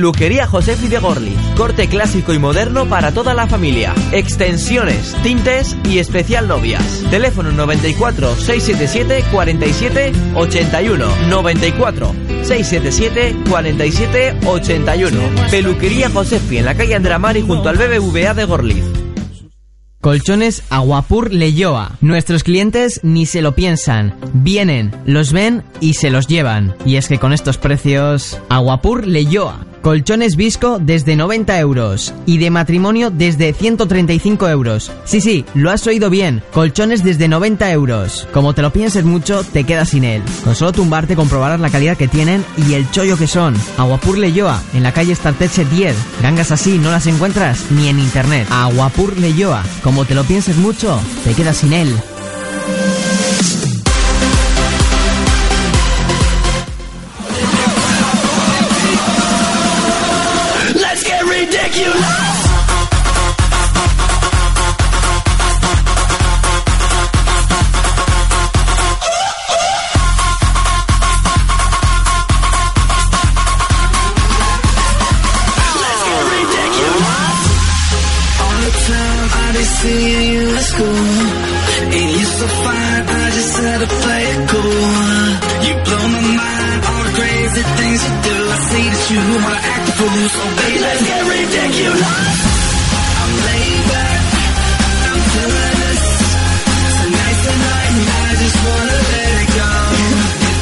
S10: Peluquería José Fidegorli. Corte clásico y moderno para toda la familia. Extensiones, tintes y especial novias. Teléfono 94 677 47 81 94 677 47 81. Peluquería Josefi en la calle Andramari junto al BBVA de Gorliz.
S2: Colchones Aguapur Leyoa. Nuestros clientes ni se lo piensan. Vienen, los ven y se los llevan. Y es que con estos precios, Aguapur Leyoa Colchones Visco desde 90 euros y de matrimonio desde 135 euros. Sí, sí, lo has oído bien. Colchones desde 90 euros. Como te lo pienses mucho, te quedas sin él. Con solo tumbarte comprobarás la calidad que tienen y el chollo que son. Aguapur Leyoa, en la calle Starteche 10. Gangas así no las encuentras ni en internet. Aguapur Leyoa. Como te lo pienses mucho, te quedas sin él.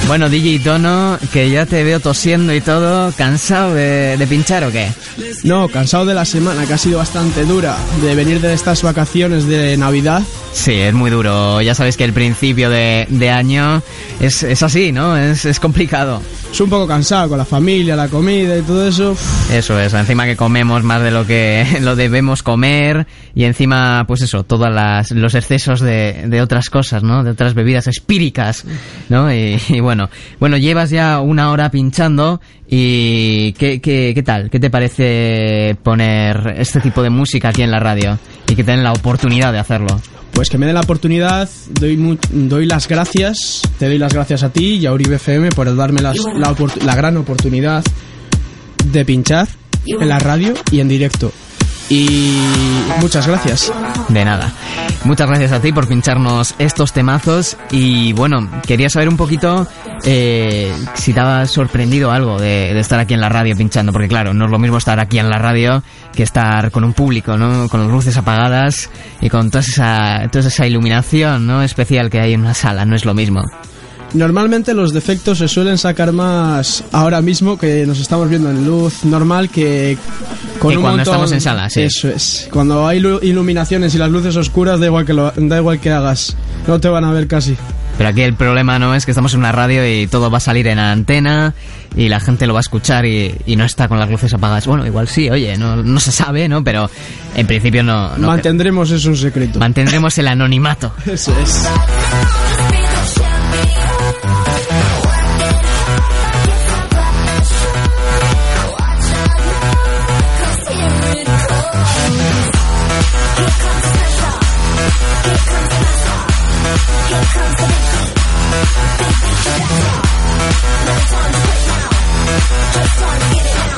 S2: Bueno, DJ Tono, que ya te veo tosiendo y todo, ¿cansado de, de pinchar o qué?
S8: No, cansado de la semana, que ha sido bastante dura, de venir de estas vacaciones de Navidad.
S2: Sí, es muy duro. Ya sabes que el principio de, de año es, es así, ¿no? Es, es complicado.
S8: Es un poco cansado con la familia, la comida y todo eso.
S2: Eso es, encima que comemos más de lo que [LAUGHS] lo debemos comer y encima, pues eso, todos los excesos de, de otras cosas, ¿no? De otras bebidas espíricas, ¿no? Y, y bueno, bueno, llevas ya una hora pinchando y ¿qué, qué, ¿qué tal? ¿Qué te parece poner este tipo de música aquí en la radio y que tengan la oportunidad de hacerlo?
S8: Pues que me den la oportunidad, doy, doy las gracias, te doy las gracias a ti y a Uribe FM por darme las- la, la gran oportunidad de pinchar en la radio y en directo. Y muchas gracias.
S2: De nada. Muchas gracias a ti por pincharnos estos temazos y bueno, quería saber un poquito eh, si te ha sorprendido algo de, de estar aquí en la radio pinchando, porque claro, no es lo mismo estar aquí en la radio que estar con un público, ¿no? Con las luces apagadas y con toda esa, toda esa iluminación, ¿no? Especial que hay en una sala, no es lo mismo.
S8: Normalmente los defectos se suelen sacar más ahora mismo que nos estamos viendo en luz normal que con
S2: Que
S8: un
S2: cuando
S8: montón-
S2: estamos en sala, sí.
S8: Eso es. Cuando hay lu- iluminaciones y las luces oscuras da igual que lo, da igual que hagas, no te van a ver casi.
S2: Pero aquí el problema no es que estamos en una radio y todo va a salir en la antena y la gente lo va a escuchar y, y no está con las luces apagadas. Bueno, igual sí, oye, no, no se sabe, ¿no? Pero en principio no... no
S8: Mantendremos eso un secreto.
S2: Mantendremos el anonimato. [LAUGHS]
S8: Eso es.
S9: You better work, Just trying to get it out.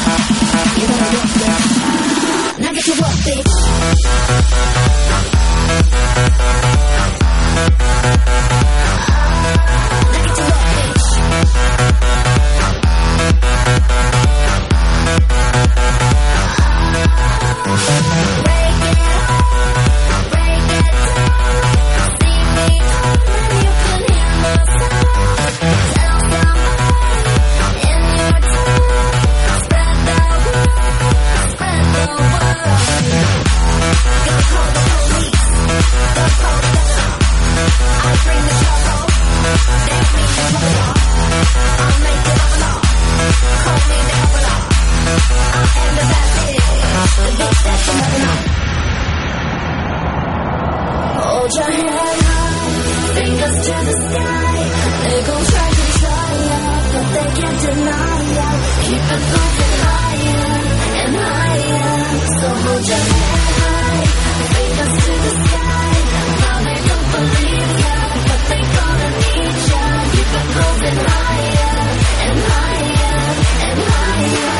S9: You gotta work. Now get to work, bitch. Hold your head high, fingers to the sky. They gon' try to try ya, but they can't deny ya. Keep it moving higher and higher. So hold your head high, fingers to the sky. Don't believe ya, but they gonna need ya. Keep it higher and higher and higher.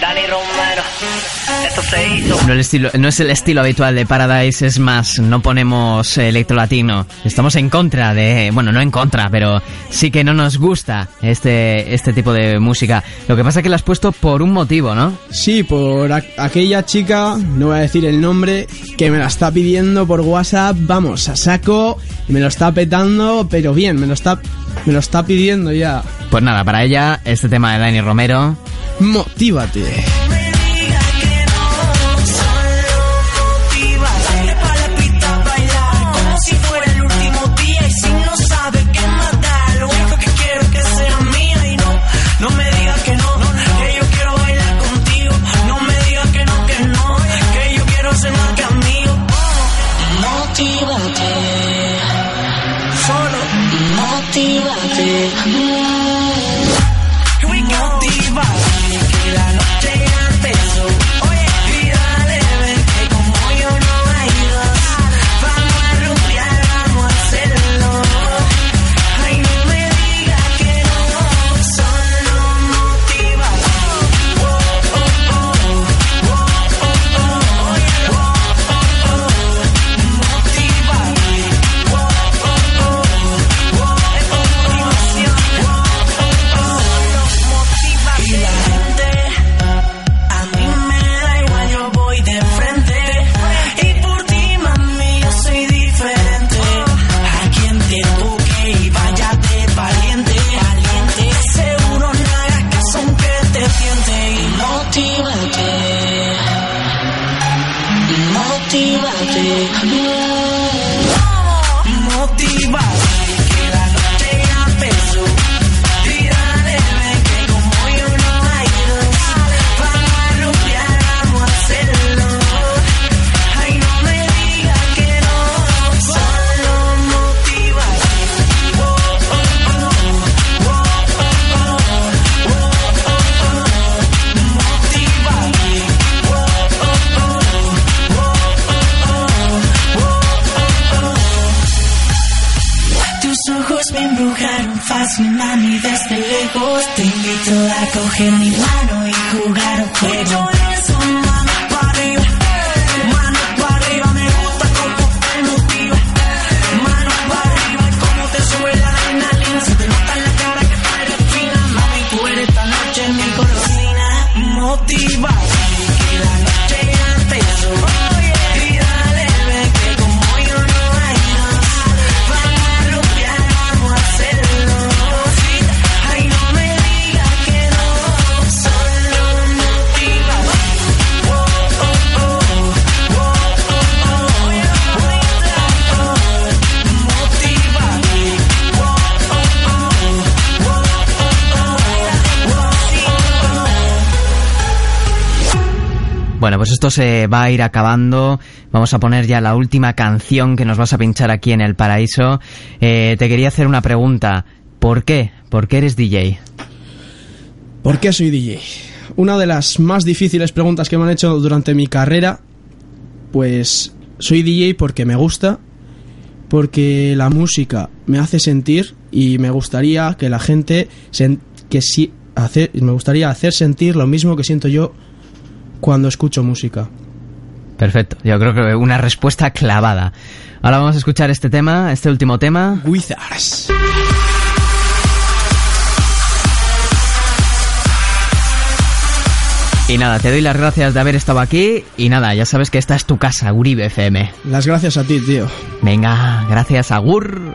S11: Dani Romero.
S2: No, el estilo, no es el estilo habitual de Paradise, es más, no ponemos electro latino. Estamos en contra de, bueno, no en contra, pero sí que no nos gusta este, este tipo de música. Lo que pasa es que lo has puesto por un motivo, ¿no?
S8: Sí, por aquella chica, no voy a decir el nombre, que me la está pidiendo por WhatsApp, vamos, a saco, y me lo está petando, pero bien, me lo está, me lo está pidiendo ya.
S2: Pues nada, para ella, este tema de Dani Romero.
S8: Motívate.
S2: Pues esto se va a ir acabando. Vamos a poner ya la última canción que nos vas a pinchar aquí en El Paraíso. Eh, te quería hacer una pregunta. ¿Por qué? ¿Por qué eres DJ?
S8: ¿Por qué soy DJ? Una de las más difíciles preguntas que me han hecho durante mi carrera, pues soy DJ porque me gusta, porque la música me hace sentir y me gustaría que la gente sen- que hacer, me gustaría hacer sentir lo mismo que siento yo cuando escucho música.
S2: Perfecto, yo creo que una respuesta clavada. Ahora vamos a escuchar este tema, este último tema.
S8: Wizards.
S2: Y nada, te doy las gracias de haber estado aquí. Y nada, ya sabes que esta es tu casa, Uribe FM.
S8: Las gracias a ti, tío.
S2: Venga, gracias, Agur.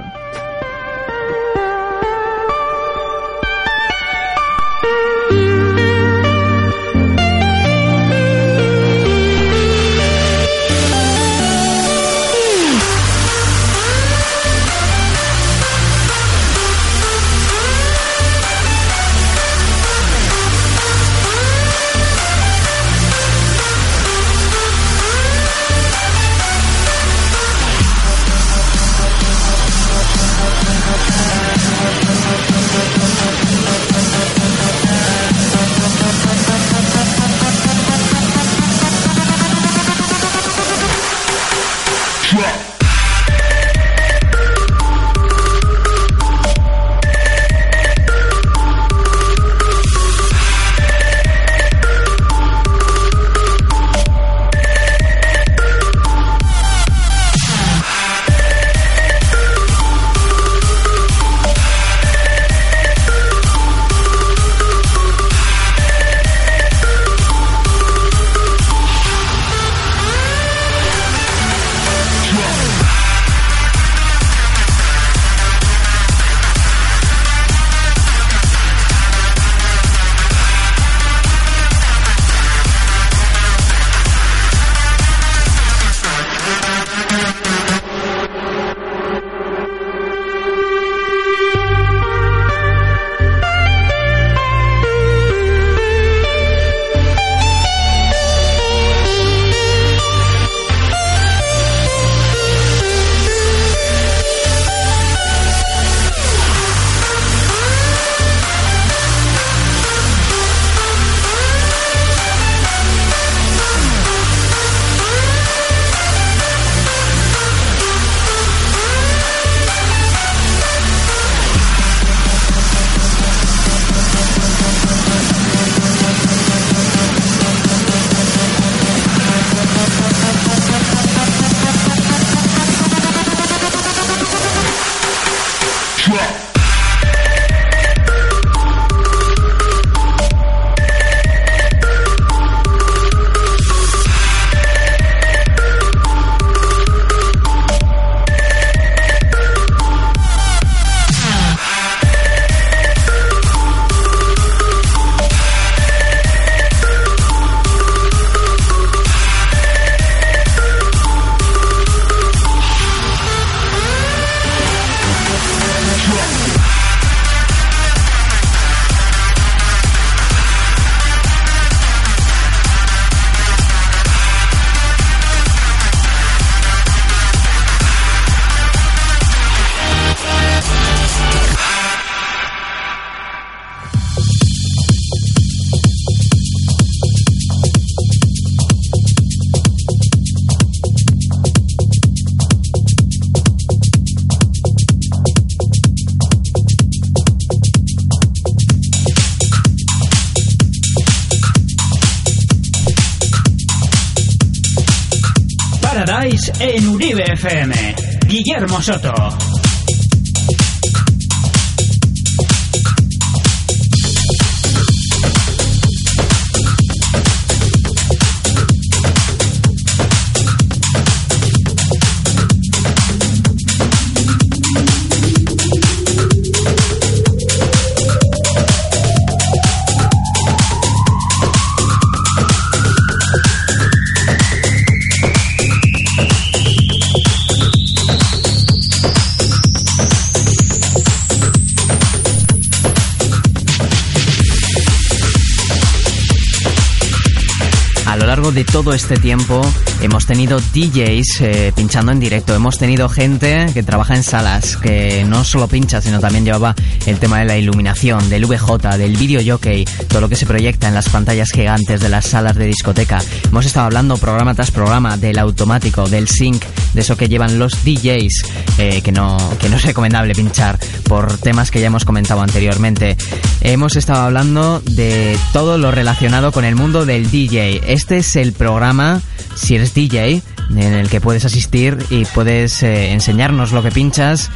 S2: Todo este tiempo hemos tenido DJs eh, pinchando en directo, hemos tenido gente que trabaja en salas, que no solo pincha, sino también llevaba el tema de la iluminación, del VJ, del video jockey, todo lo que se proyecta en las pantallas gigantes de las salas de discoteca. Hemos estado hablando programa tras programa del automático, del sync, de eso que llevan los DJs, eh, que, no, que no es recomendable pinchar por temas que ya hemos comentado anteriormente. Hemos estado hablando de todo lo relacionado con el mundo del DJ. Este es el programa, si eres DJ, en el que puedes asistir y puedes eh, enseñarnos lo que pinchas.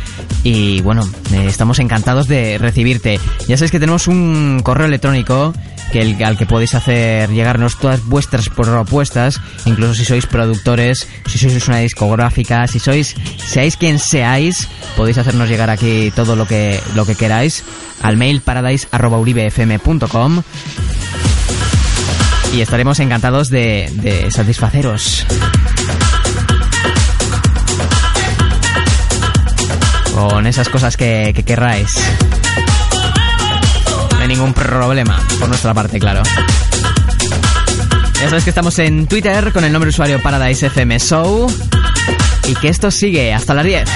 S2: Y bueno, eh, estamos encantados de recibirte. Ya sabéis que tenemos un correo electrónico que al que podéis hacer llegarnos todas vuestras propuestas, incluso si sois productores, si sois una discográfica, si sois, seáis quien seáis, podéis hacernos llegar aquí todo lo que, lo que queráis al mail paradise.uribefm.com y estaremos encantados de, satisfaceros. Con esas cosas que, que querráis. No hay ningún problema, por nuestra parte, claro. Ya sabes que estamos en Twitter con el nombre de usuario Paradise FM Show. Y que esto sigue hasta las 10.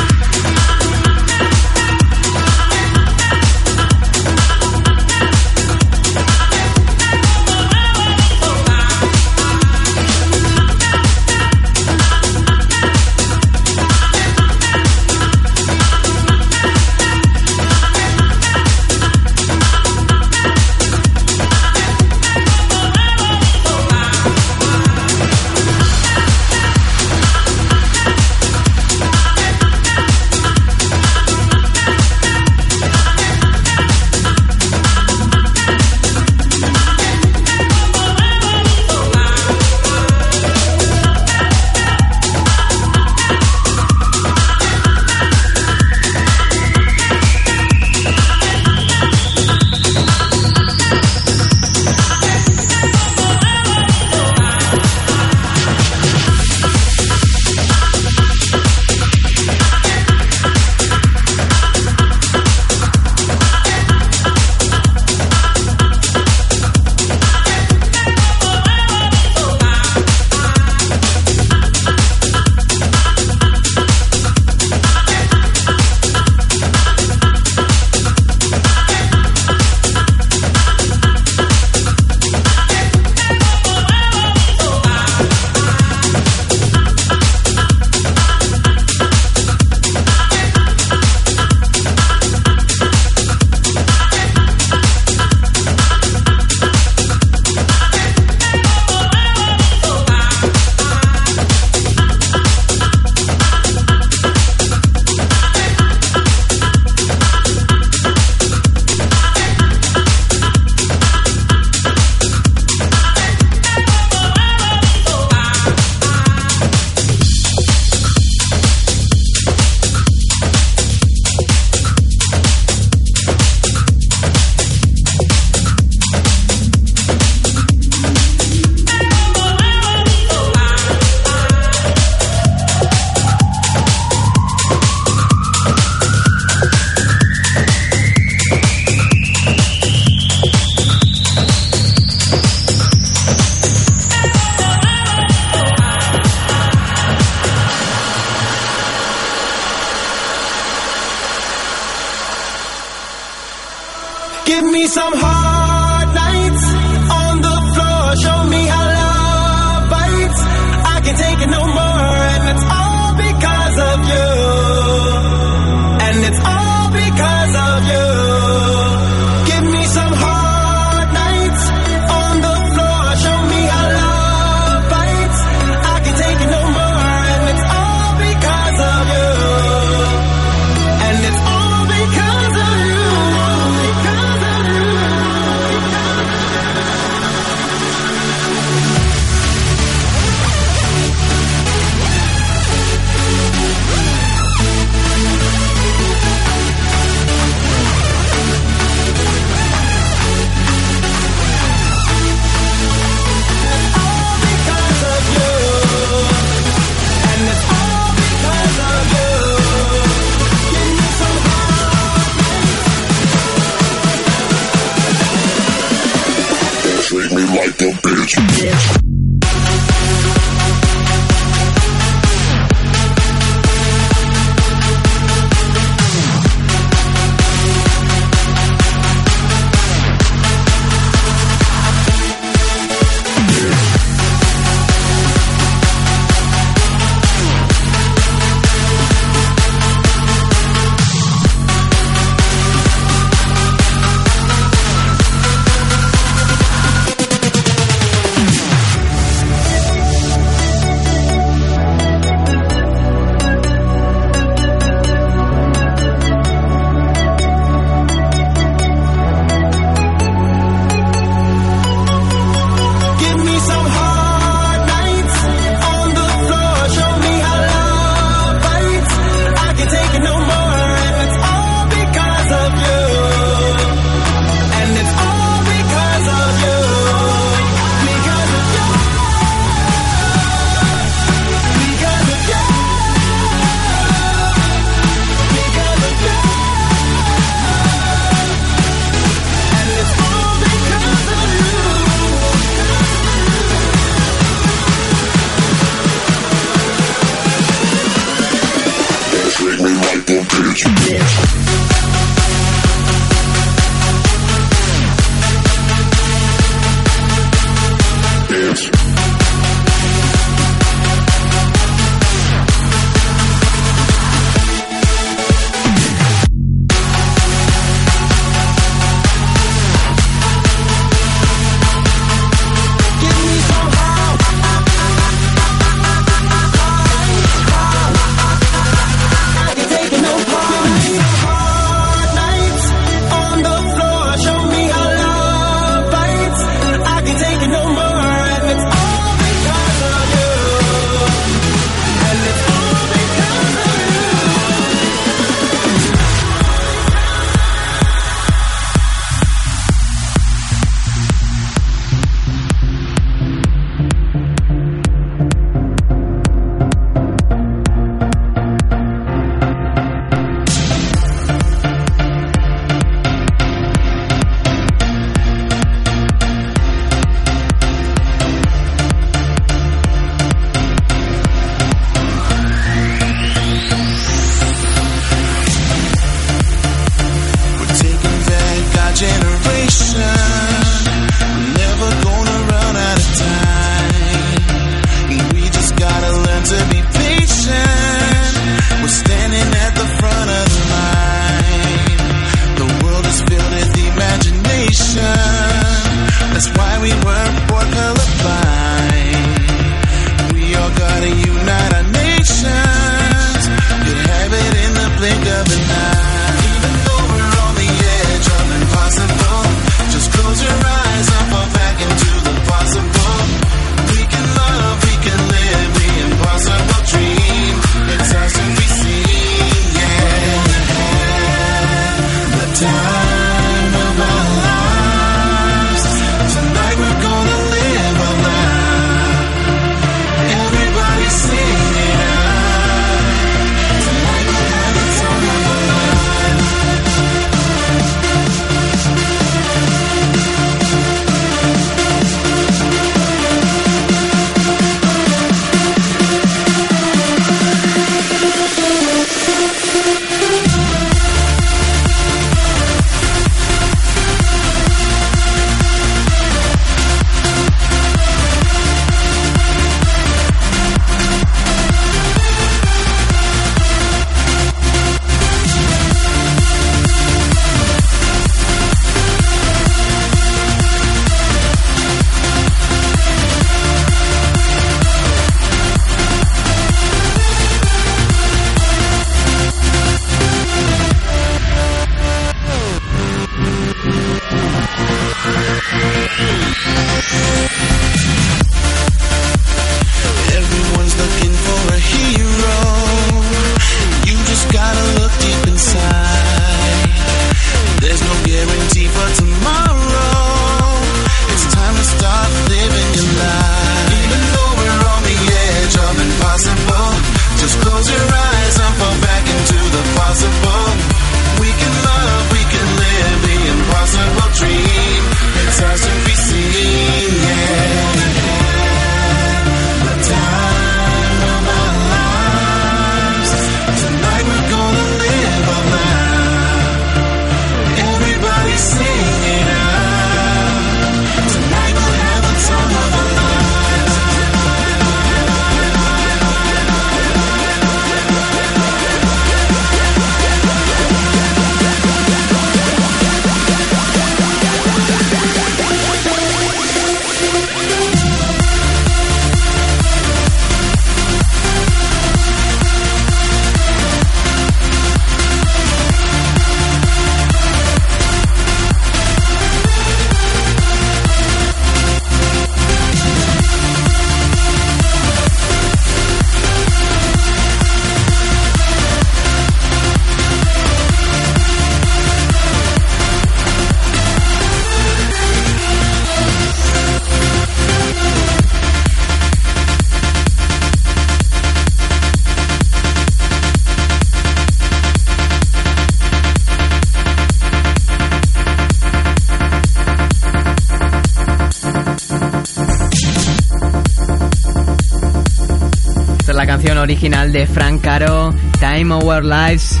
S12: Original de Frank Caro, Time Our Lives.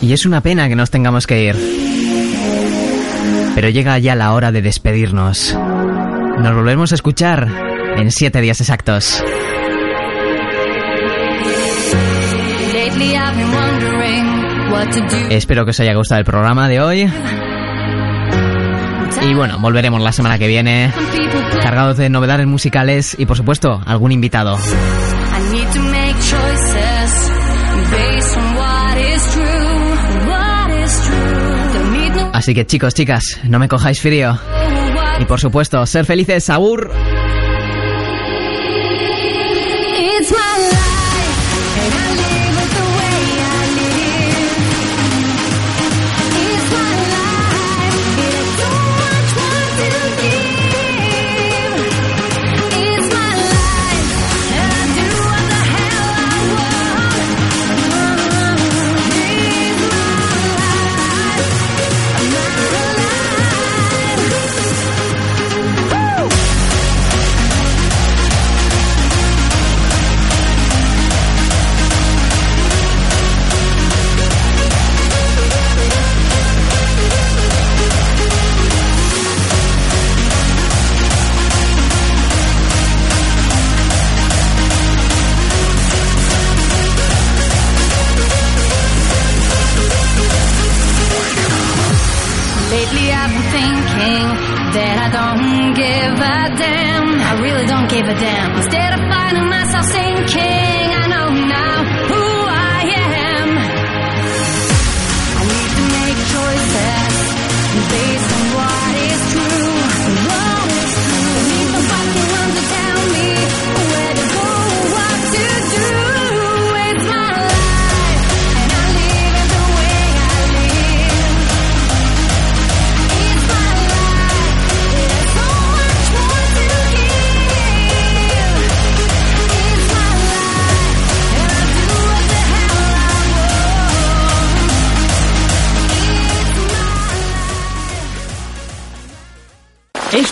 S12: Y es una pena que nos tengamos que ir. Pero llega ya la hora de despedirnos. Nos volvemos a escuchar en siete días exactos. Espero que os haya gustado el programa de hoy. Y bueno, volveremos la semana que viene, cargados de novedades musicales y por supuesto algún invitado. Así que chicos, chicas, no me cojáis frío. Y por supuesto, ser felices, Agur.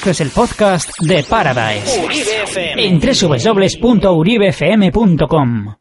S6: Es el podcast de Paradise. En www.uribefm.com.